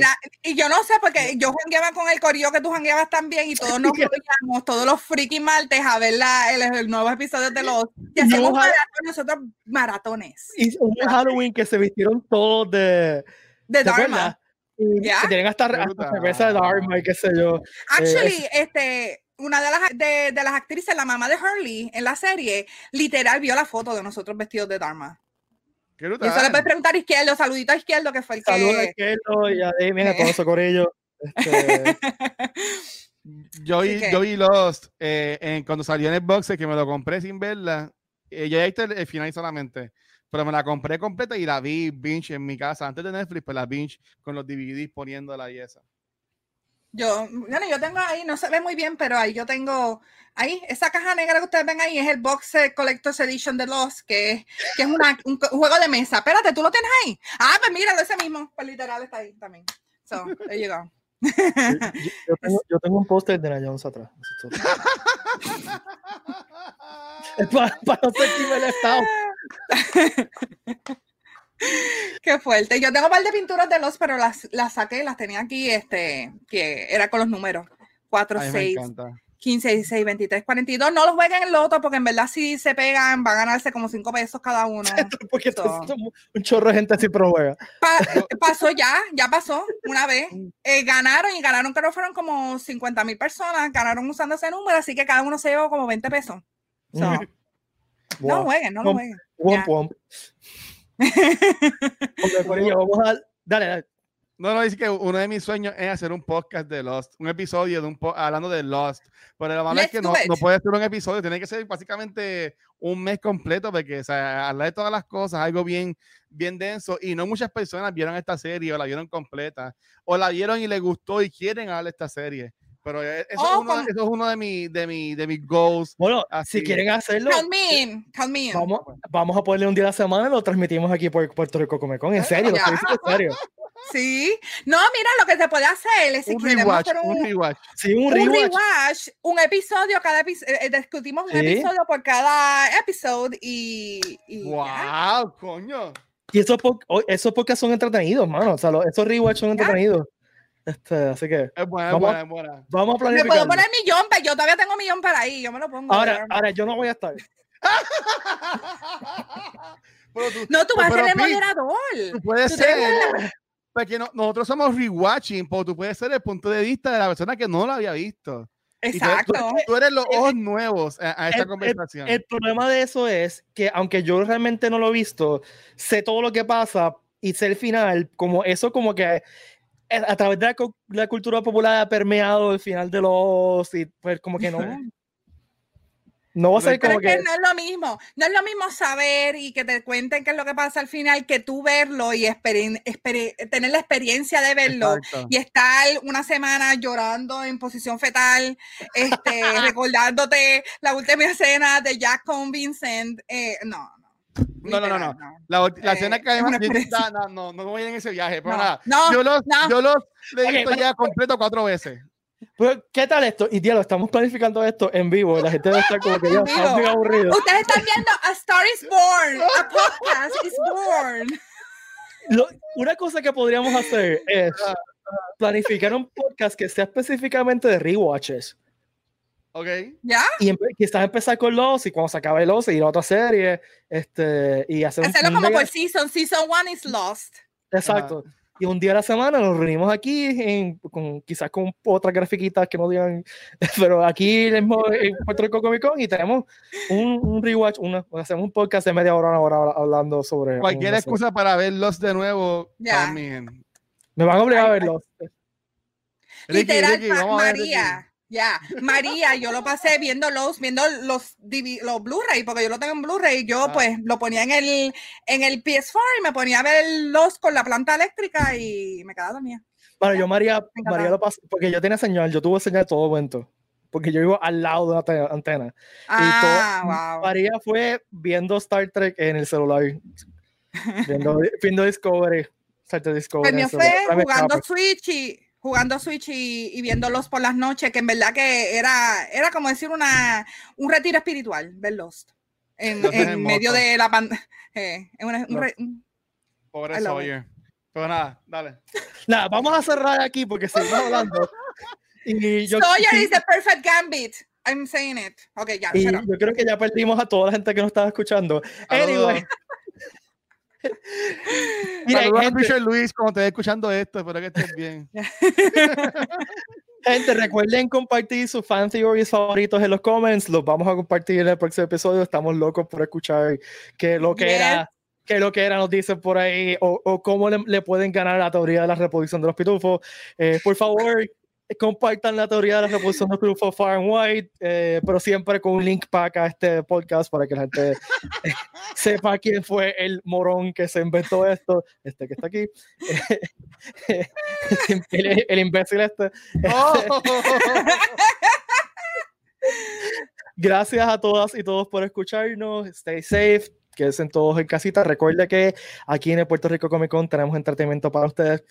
Y yo no sé, porque yo jangueaba con el corillo que tú jangueabas también y todos nos veíamos todos los freaky martes a ver la, el, el nuevo episodio de los y hacemos maratones, nosotros maratones Y un Halloween que se vistieron todos de. de ¿te Dharma. Y, tienen hasta, hasta cerveza de Dharma y qué sé yo. Actually, este, una de las, de, de las actrices, la mamá de Hurley en la serie, literal vio la foto de nosotros vestidos de Dharma. Qué Y eso le puedes preguntar a izquierdo, saludito a izquierdo, que fue el Saludos a que. Izquierdo y a Damien, a todo ese corillo. Este, Yo Así vi, que- yo vi Lost eh, en- cuando salió en el boxe que me lo compré sin verla. Eh, yo ya visto el, el final solamente, pero me la compré completa y la vi binge en mi casa antes de Netflix, pues la binge con los DVDs poniéndola y esa. Yo, bueno, yo tengo ahí, no se ve muy bien, pero ahí yo tengo, ahí, esa caja negra que ustedes ven ahí es el Box Collector's Edition de Lost, que, es- que es una, un, un juego de mesa. Espérate, ¿tú lo tienes ahí? Ah, pues míralo, ese mismo, pues literal está ahí también. So, there you go. yo, yo tengo, yo tengo un póster de Indiana Jones atrás. Es para, para no sentirme left out. Qué fuerte. Yo tengo un par de pinturas de los, pero las, las saqué, las tenía aquí, este, que era con los números. 4, A mí me 6, encanta. 15, 16, 23, 42. No los jueguen en loto porque en verdad si se pegan van a ganarse como 5 pesos cada uno. Porque So. un- chorro de gente así pro juega. Pa- pasó ya, ya pasó una vez. Eh, ganaron y ganaron, creo que fueron como 50 mil personas. Ganaron usando ese número, así que cada uno se llevó como 20 pesos. So, No jueguen, no lo jueguen. womp, ya. womp. Vamos a. Dale, dale. No, no, dice que uno de mis sueños es hacer un podcast de Lost, un episodio de un po- hablando de Lost. Pero lo malo es que no, no puede ser un episodio, tiene que ser básicamente un mes completo, porque o sea, hablar de todas las cosas, algo bien, bien denso, y no muchas personas vieron esta serie o la vieron completa, o la vieron y les gustó y quieren hablar de esta serie. Pero eh, eso, Oh, es, uno, eso es uno de, mis de, mi, de mis goals. Bueno, Así si quieren hacerlo, Count me in, count me in. vamos, vamos a ponerle un día a la semana y lo transmitimos aquí por Puerto Rico Comic Con. En serio, lo estoy en serio. Sí. No, mira, lo que se puede hacer es si un queremos rewatch, hacer un un, rewatch. Sí, un un rewatch. rewatch, un episodio, cada episodio, discutimos un Sí. episodio por cada episodio y, y ya. ¡Wow, coño! Y eso, por, o- eso porque son entretenidos, mano. O sea, lo- esos rewatch son entretenidos. Este, así que Es buena, es Vamos. buena, es buena. vamos a Me puedo planificar. poner millón, pero yo todavía tengo millón para ahí, yo me lo pongo. Ahora, ahora yo no voy a estar. Pero tú- no, tú vas a pero, ser el moderador. tú puedes Tú ser, porque no- nosotros somos rewatching, porque tú puedes ser el punto de vista de la persona que no lo había visto. Exacto. Tú, tú eres los ojos nuevos a, a esta el- conversación. El problema de eso es que, aunque yo realmente no lo he visto, sé todo lo que pasa y sé el final, como eso, como que a través de la, la cultura popular ha permeado el final de los. Y pues, como que no. No va a ser como que que. no es lo mismo, no es lo mismo saber y que te cuenten qué es lo que pasa al final que tú verlo y tener la experiencia de verlo Exacto. y estar una semana llorando en posición fetal, este, recordándote la última escena de Jack con Vincent. eh, no, no. No, no, no. La, la Eh, escena que además. No, no, no, voy en ese viaje, pero No, nada. no, yo los, no. yo los le he Ok, visto pero- ya completo cuatro veces. Pues, ¿Qué tal esto? Y diablo, estamos planificando esto en vivo. La gente debe estar como que ya está muy aburrido. Ustedes están viendo A Star is Born, a podcast is born. Lo- una cosa que podríamos hacer es planificar un podcast que sea específicamente de rewatches. ¿Ok? ¿Ya? y quizás empezar con los y cuando se acabe los ir a otra serie este y hacer Hacerlo un como mega- por season. Season one is lost. exacto y un día a la semana nos reunimos aquí en, con quizás con otras grafiquitas que no digan pero aquí en Puerto Rico Comic Con y tenemos un, un rewatch una, hacemos un podcast de media hora una hora hablando sobre Cualquier una serie. excusa para verlos de nuevo. Ya. también. me van a obligar a verlos Ricky, Literal, Ricky, Ma- vamos a ver, Ricky. María. Ya, María, yo lo pasé viendo los, viendo los, los Blu-ray, porque yo lo tengo en Blu-ray, yo Ah. pues lo ponía en el, en el PS4 y me ponía a ver los con la planta eléctrica y me quedaba dormida. bueno yo María. María lo pasé porque yo tenía señal yo tuve señal todo momento porque yo vivo al lado de una te- antena Ah, todo- wow. María fue viendo Star Trek en el celular, viendo, viendo Discovery, Star Trek Discovery. Pues mío el fue jugando. Switch y jugando Switch y, y viéndolos por las noches, que en verdad que era, era como decir una, un retiro espiritual, ver Lost. En, en medio de la pantalla. Eh, es una- un re- un- Pobre Sawyer. Pero nada, dale. Nada, vamos a cerrar aquí porque seguimos hablando. Y yo, Sawyer sí, is the perfect gambit. I'm saying it. Ok, ya. y yo creo que ya perdimos a toda la gente que nos estaba escuchando. Anyway, mira, Saludos a gente, Richard Luis cuando estés escuchando esto. Espero que estés bien. gente, recuerden compartir sus fan theories favoritos en los comments. Los vamos a compartir en el próximo episodio. Estamos locos por escuchar que lo que Yes. era que lo que era nos dicen por ahí o, o cómo le, le pueden ganar la teoría de la reproducción de los pitufos. Eh, por favor, compartan la teoría de la reproducción de los pitufos far and wide, eh, pero siempre con un link para acá a este podcast para que la gente eh, sepa quién fue el morón que se inventó esto, este que está aquí, el, el imbécil este. Oh, Gracias a todas y todos por escucharnos. Stay safe. Quédense todos en casita. Recuerde que aquí en el Puerto Rico Comic Con tenemos entretenimiento para ustedes.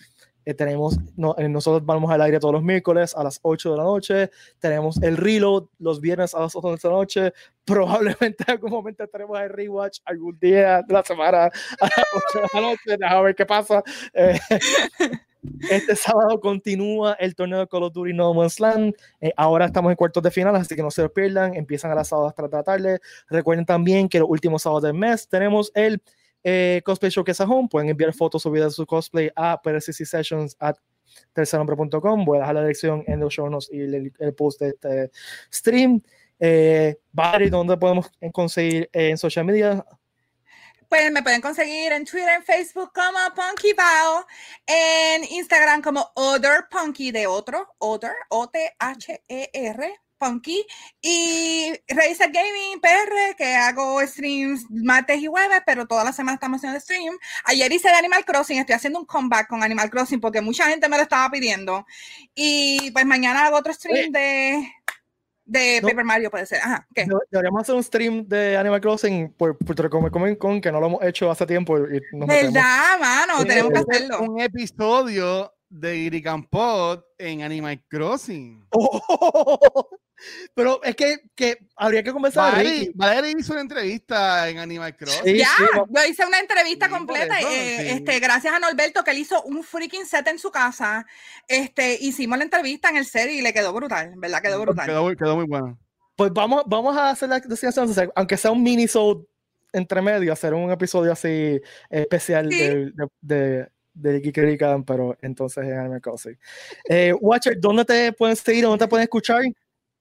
Eh, tenemos, no, eh, nosotros vamos al aire todos los miércoles a las 8 de la noche. Tenemos el reload los viernes a las 8 de la noche. Probablemente en algún momento tenemos el rewatch algún día de la semana a las 8 de la noche. A ver qué pasa. Eh, este sábado continúa el torneo de Call of Duty No Man's Land. Eh, ahora estamos en cuartos de final, así que no se lo pierdan. Empiezan a las sábados hasta la tarde. Recuerden también que los últimos sábados del mes tenemos el eh, Cosplay Showcase at Home. Pueden enviar fotos o videos de su cosplay a sessions at tercernombre.com. Voy a dejar la dirección en los show y el, post de este stream. Eh, Valerie, ¿dónde podemos conseguir eh, en social media? Pues me pueden conseguir en Twitter, en Facebook como Punky Bao, en Instagram como Other Punky de otro, Other, O-T-H-E-R, Punky, y Razer Gaming PR, que hago streams martes y jueves, pero toda la semana estamos haciendo stream. Ayer hice de Animal Crossing, estoy haciendo un comeback con Animal Crossing porque mucha gente me lo estaba pidiendo. Y pues mañana hago otro stream de, de No. Paper Mario, puede ser. Ajá, ¿qué? Debe- Deberíamos hacer un stream de Animal Crossing por Puerto Rico Comic Con, que no lo hemos hecho hace tiempo. Y nos metemos. ¿Verdad, mano? Sí, Tenemos que hacerlo. un episodio de Iricampod en Animal Crossing. Oh, pero es que, que habría que conversar. Valerie, hizo una entrevista en Animal Crossing. Sí, ya, sí, yo hice una entrevista Sí, completa, eso, eh, sí. este, gracias a Norberto que él hizo un freaking set en su casa. Este, hicimos la entrevista en el set y le quedó brutal, ¿verdad? Quedó brutal. Quedó, muy- quedó muy bueno. Pues vamos, vamos a hacer la sea, aunque sea un mini entre medio, hacer un episodio así especial Sí. del- de, de, de Geekerican, pero entonces en Anime Cozy. Eh, Watcher, ¿dónde te pueden seguir? ¿Dónde te pueden escuchar?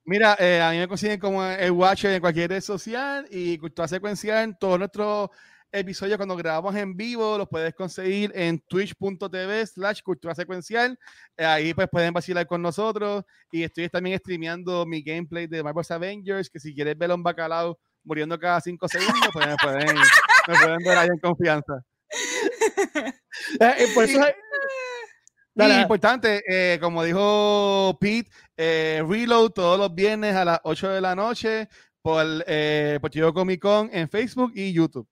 Mira, eh, a mí me consiguen como el Watcher en cualquier red social y Cultura Secuencial. Todos nuestros episodios cuando grabamos en vivo los puedes conseguir en twitch.tv slash cultura secuencial. Eh, ahí pues pueden vacilar con nosotros y estoy también streameando mi gameplay de Marvel's Avengers, que si quieres verlo en bacalao muriendo cada cinco segundos, pues me pueden, me pueden ver ahí en confianza. Eh, por eso, Y importante, eh, como dijo Pete, eh, Reload todos los viernes a las 8 de la noche por, eh, por Comic Con en Facebook y YouTube.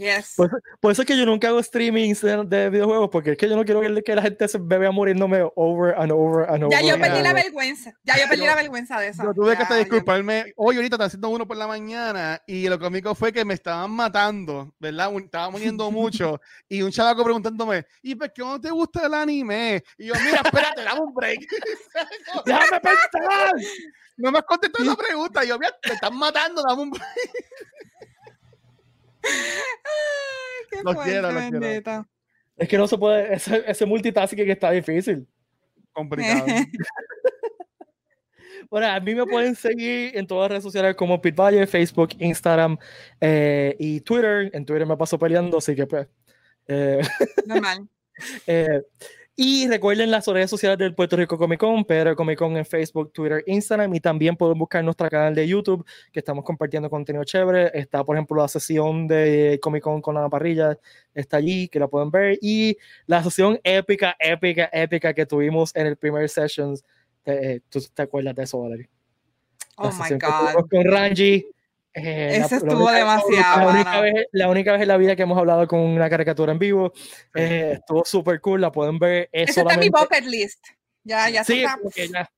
Yes. por, eso- por eso es que yo nunca hago streamings de, de videojuegos, porque es que yo no quiero que la gente se vea muriéndome over and over and over. Ya yo perdí la vergüenza. Ya yo perdí la vergüenza de eso. Yo tuve que Ya, hasta ya. disculparme. Hoy ahorita estaba haciendo uno por la mañana y lo cómico fue que me estaban matando, ¿verdad? Un- Estaba muriendo mucho y un chavaco preguntándome, ¿y por qué no te gusta el anime? Y yo, mira, espérate, dame un break. ¡Déjame pensar! No me has contestado esa pregunta. Y yo, mira, te están matando, dame un break. Ay, qué Los fuerte, quiero. Es que no se puede, ese, ese multitasking que está difícil. Complicado. Bueno, a mí me pueden seguir en todas las redes sociales como Pete Valle, Facebook, Instagram eh, y Twitter. En Twitter me paso peleando, así que pues. eh, Normal. eh, y recuerden las redes sociales del Puerto Rico Comic Con, PR Comic Con en Facebook, Twitter, Instagram. Y también pueden buscar nuestro canal de YouTube, que estamos compartiendo contenido chévere. Está, por ejemplo, la sesión de Comic Con con la parrilla, está allí, que la pueden ver. Y la sesión épica, épica, épica que tuvimos en el primer Sessions. eh, ¿Tú te acuerdas de eso, Valerie? La Oh my God. Con Ranji. Eh, la- Ese la estuvo única- demasiado, La única, vez, la única vez en la vida que hemos hablado con una caricatura en vivo. eh, estuvo súper cool, la pueden ver. Es Eso está en mi solamente- bucket list. Ya, ya Sí, ya.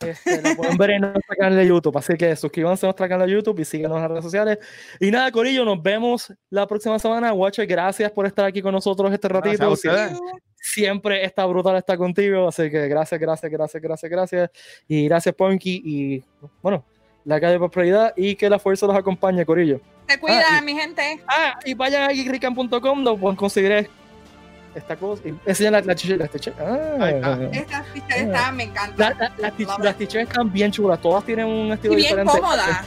Este, la pueden ver en nuestro canal de YouTube. Así que suscríbanse a nuestro canal de YouTube y síguenos en las redes sociales. Y nada, Corillo, nos vemos la próxima semana. Watcher, gracias por estar aquí con nosotros este ratito. Siempre está brutal estar contigo. Así que gracias, gracias, gracias, gracias, gracias. Y gracias, Punky. Y bueno, la calle de prosperidad y que la fuerza los acompañe, Corillo. Te cuidan, Ah, y- mi gente. Ah, y vayan a geekrican.com, lo pueden conseguir esta cosa. Enseñan la, la chicha- las ticheras. Ah. Estas están, me encantan. La- la- las ticheras están bien chulas, todas tienen un estilo Y bien diferente. cómoda.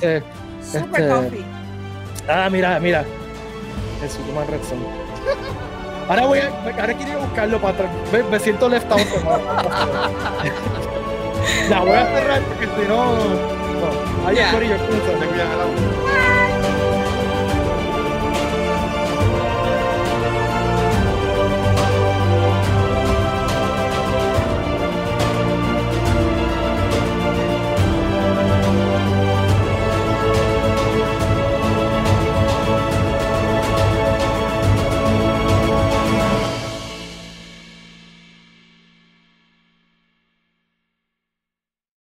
Eh, Super este- comfy. ah, mira, mira. El Superman Red Son. Ahora voy a, ahora quiero buscarlo para atrás. Me, me siento left out. La voy a cerrar porque si no. No. Adiós, Ya. Corillo, cuídense. Te cuidan, hablamos.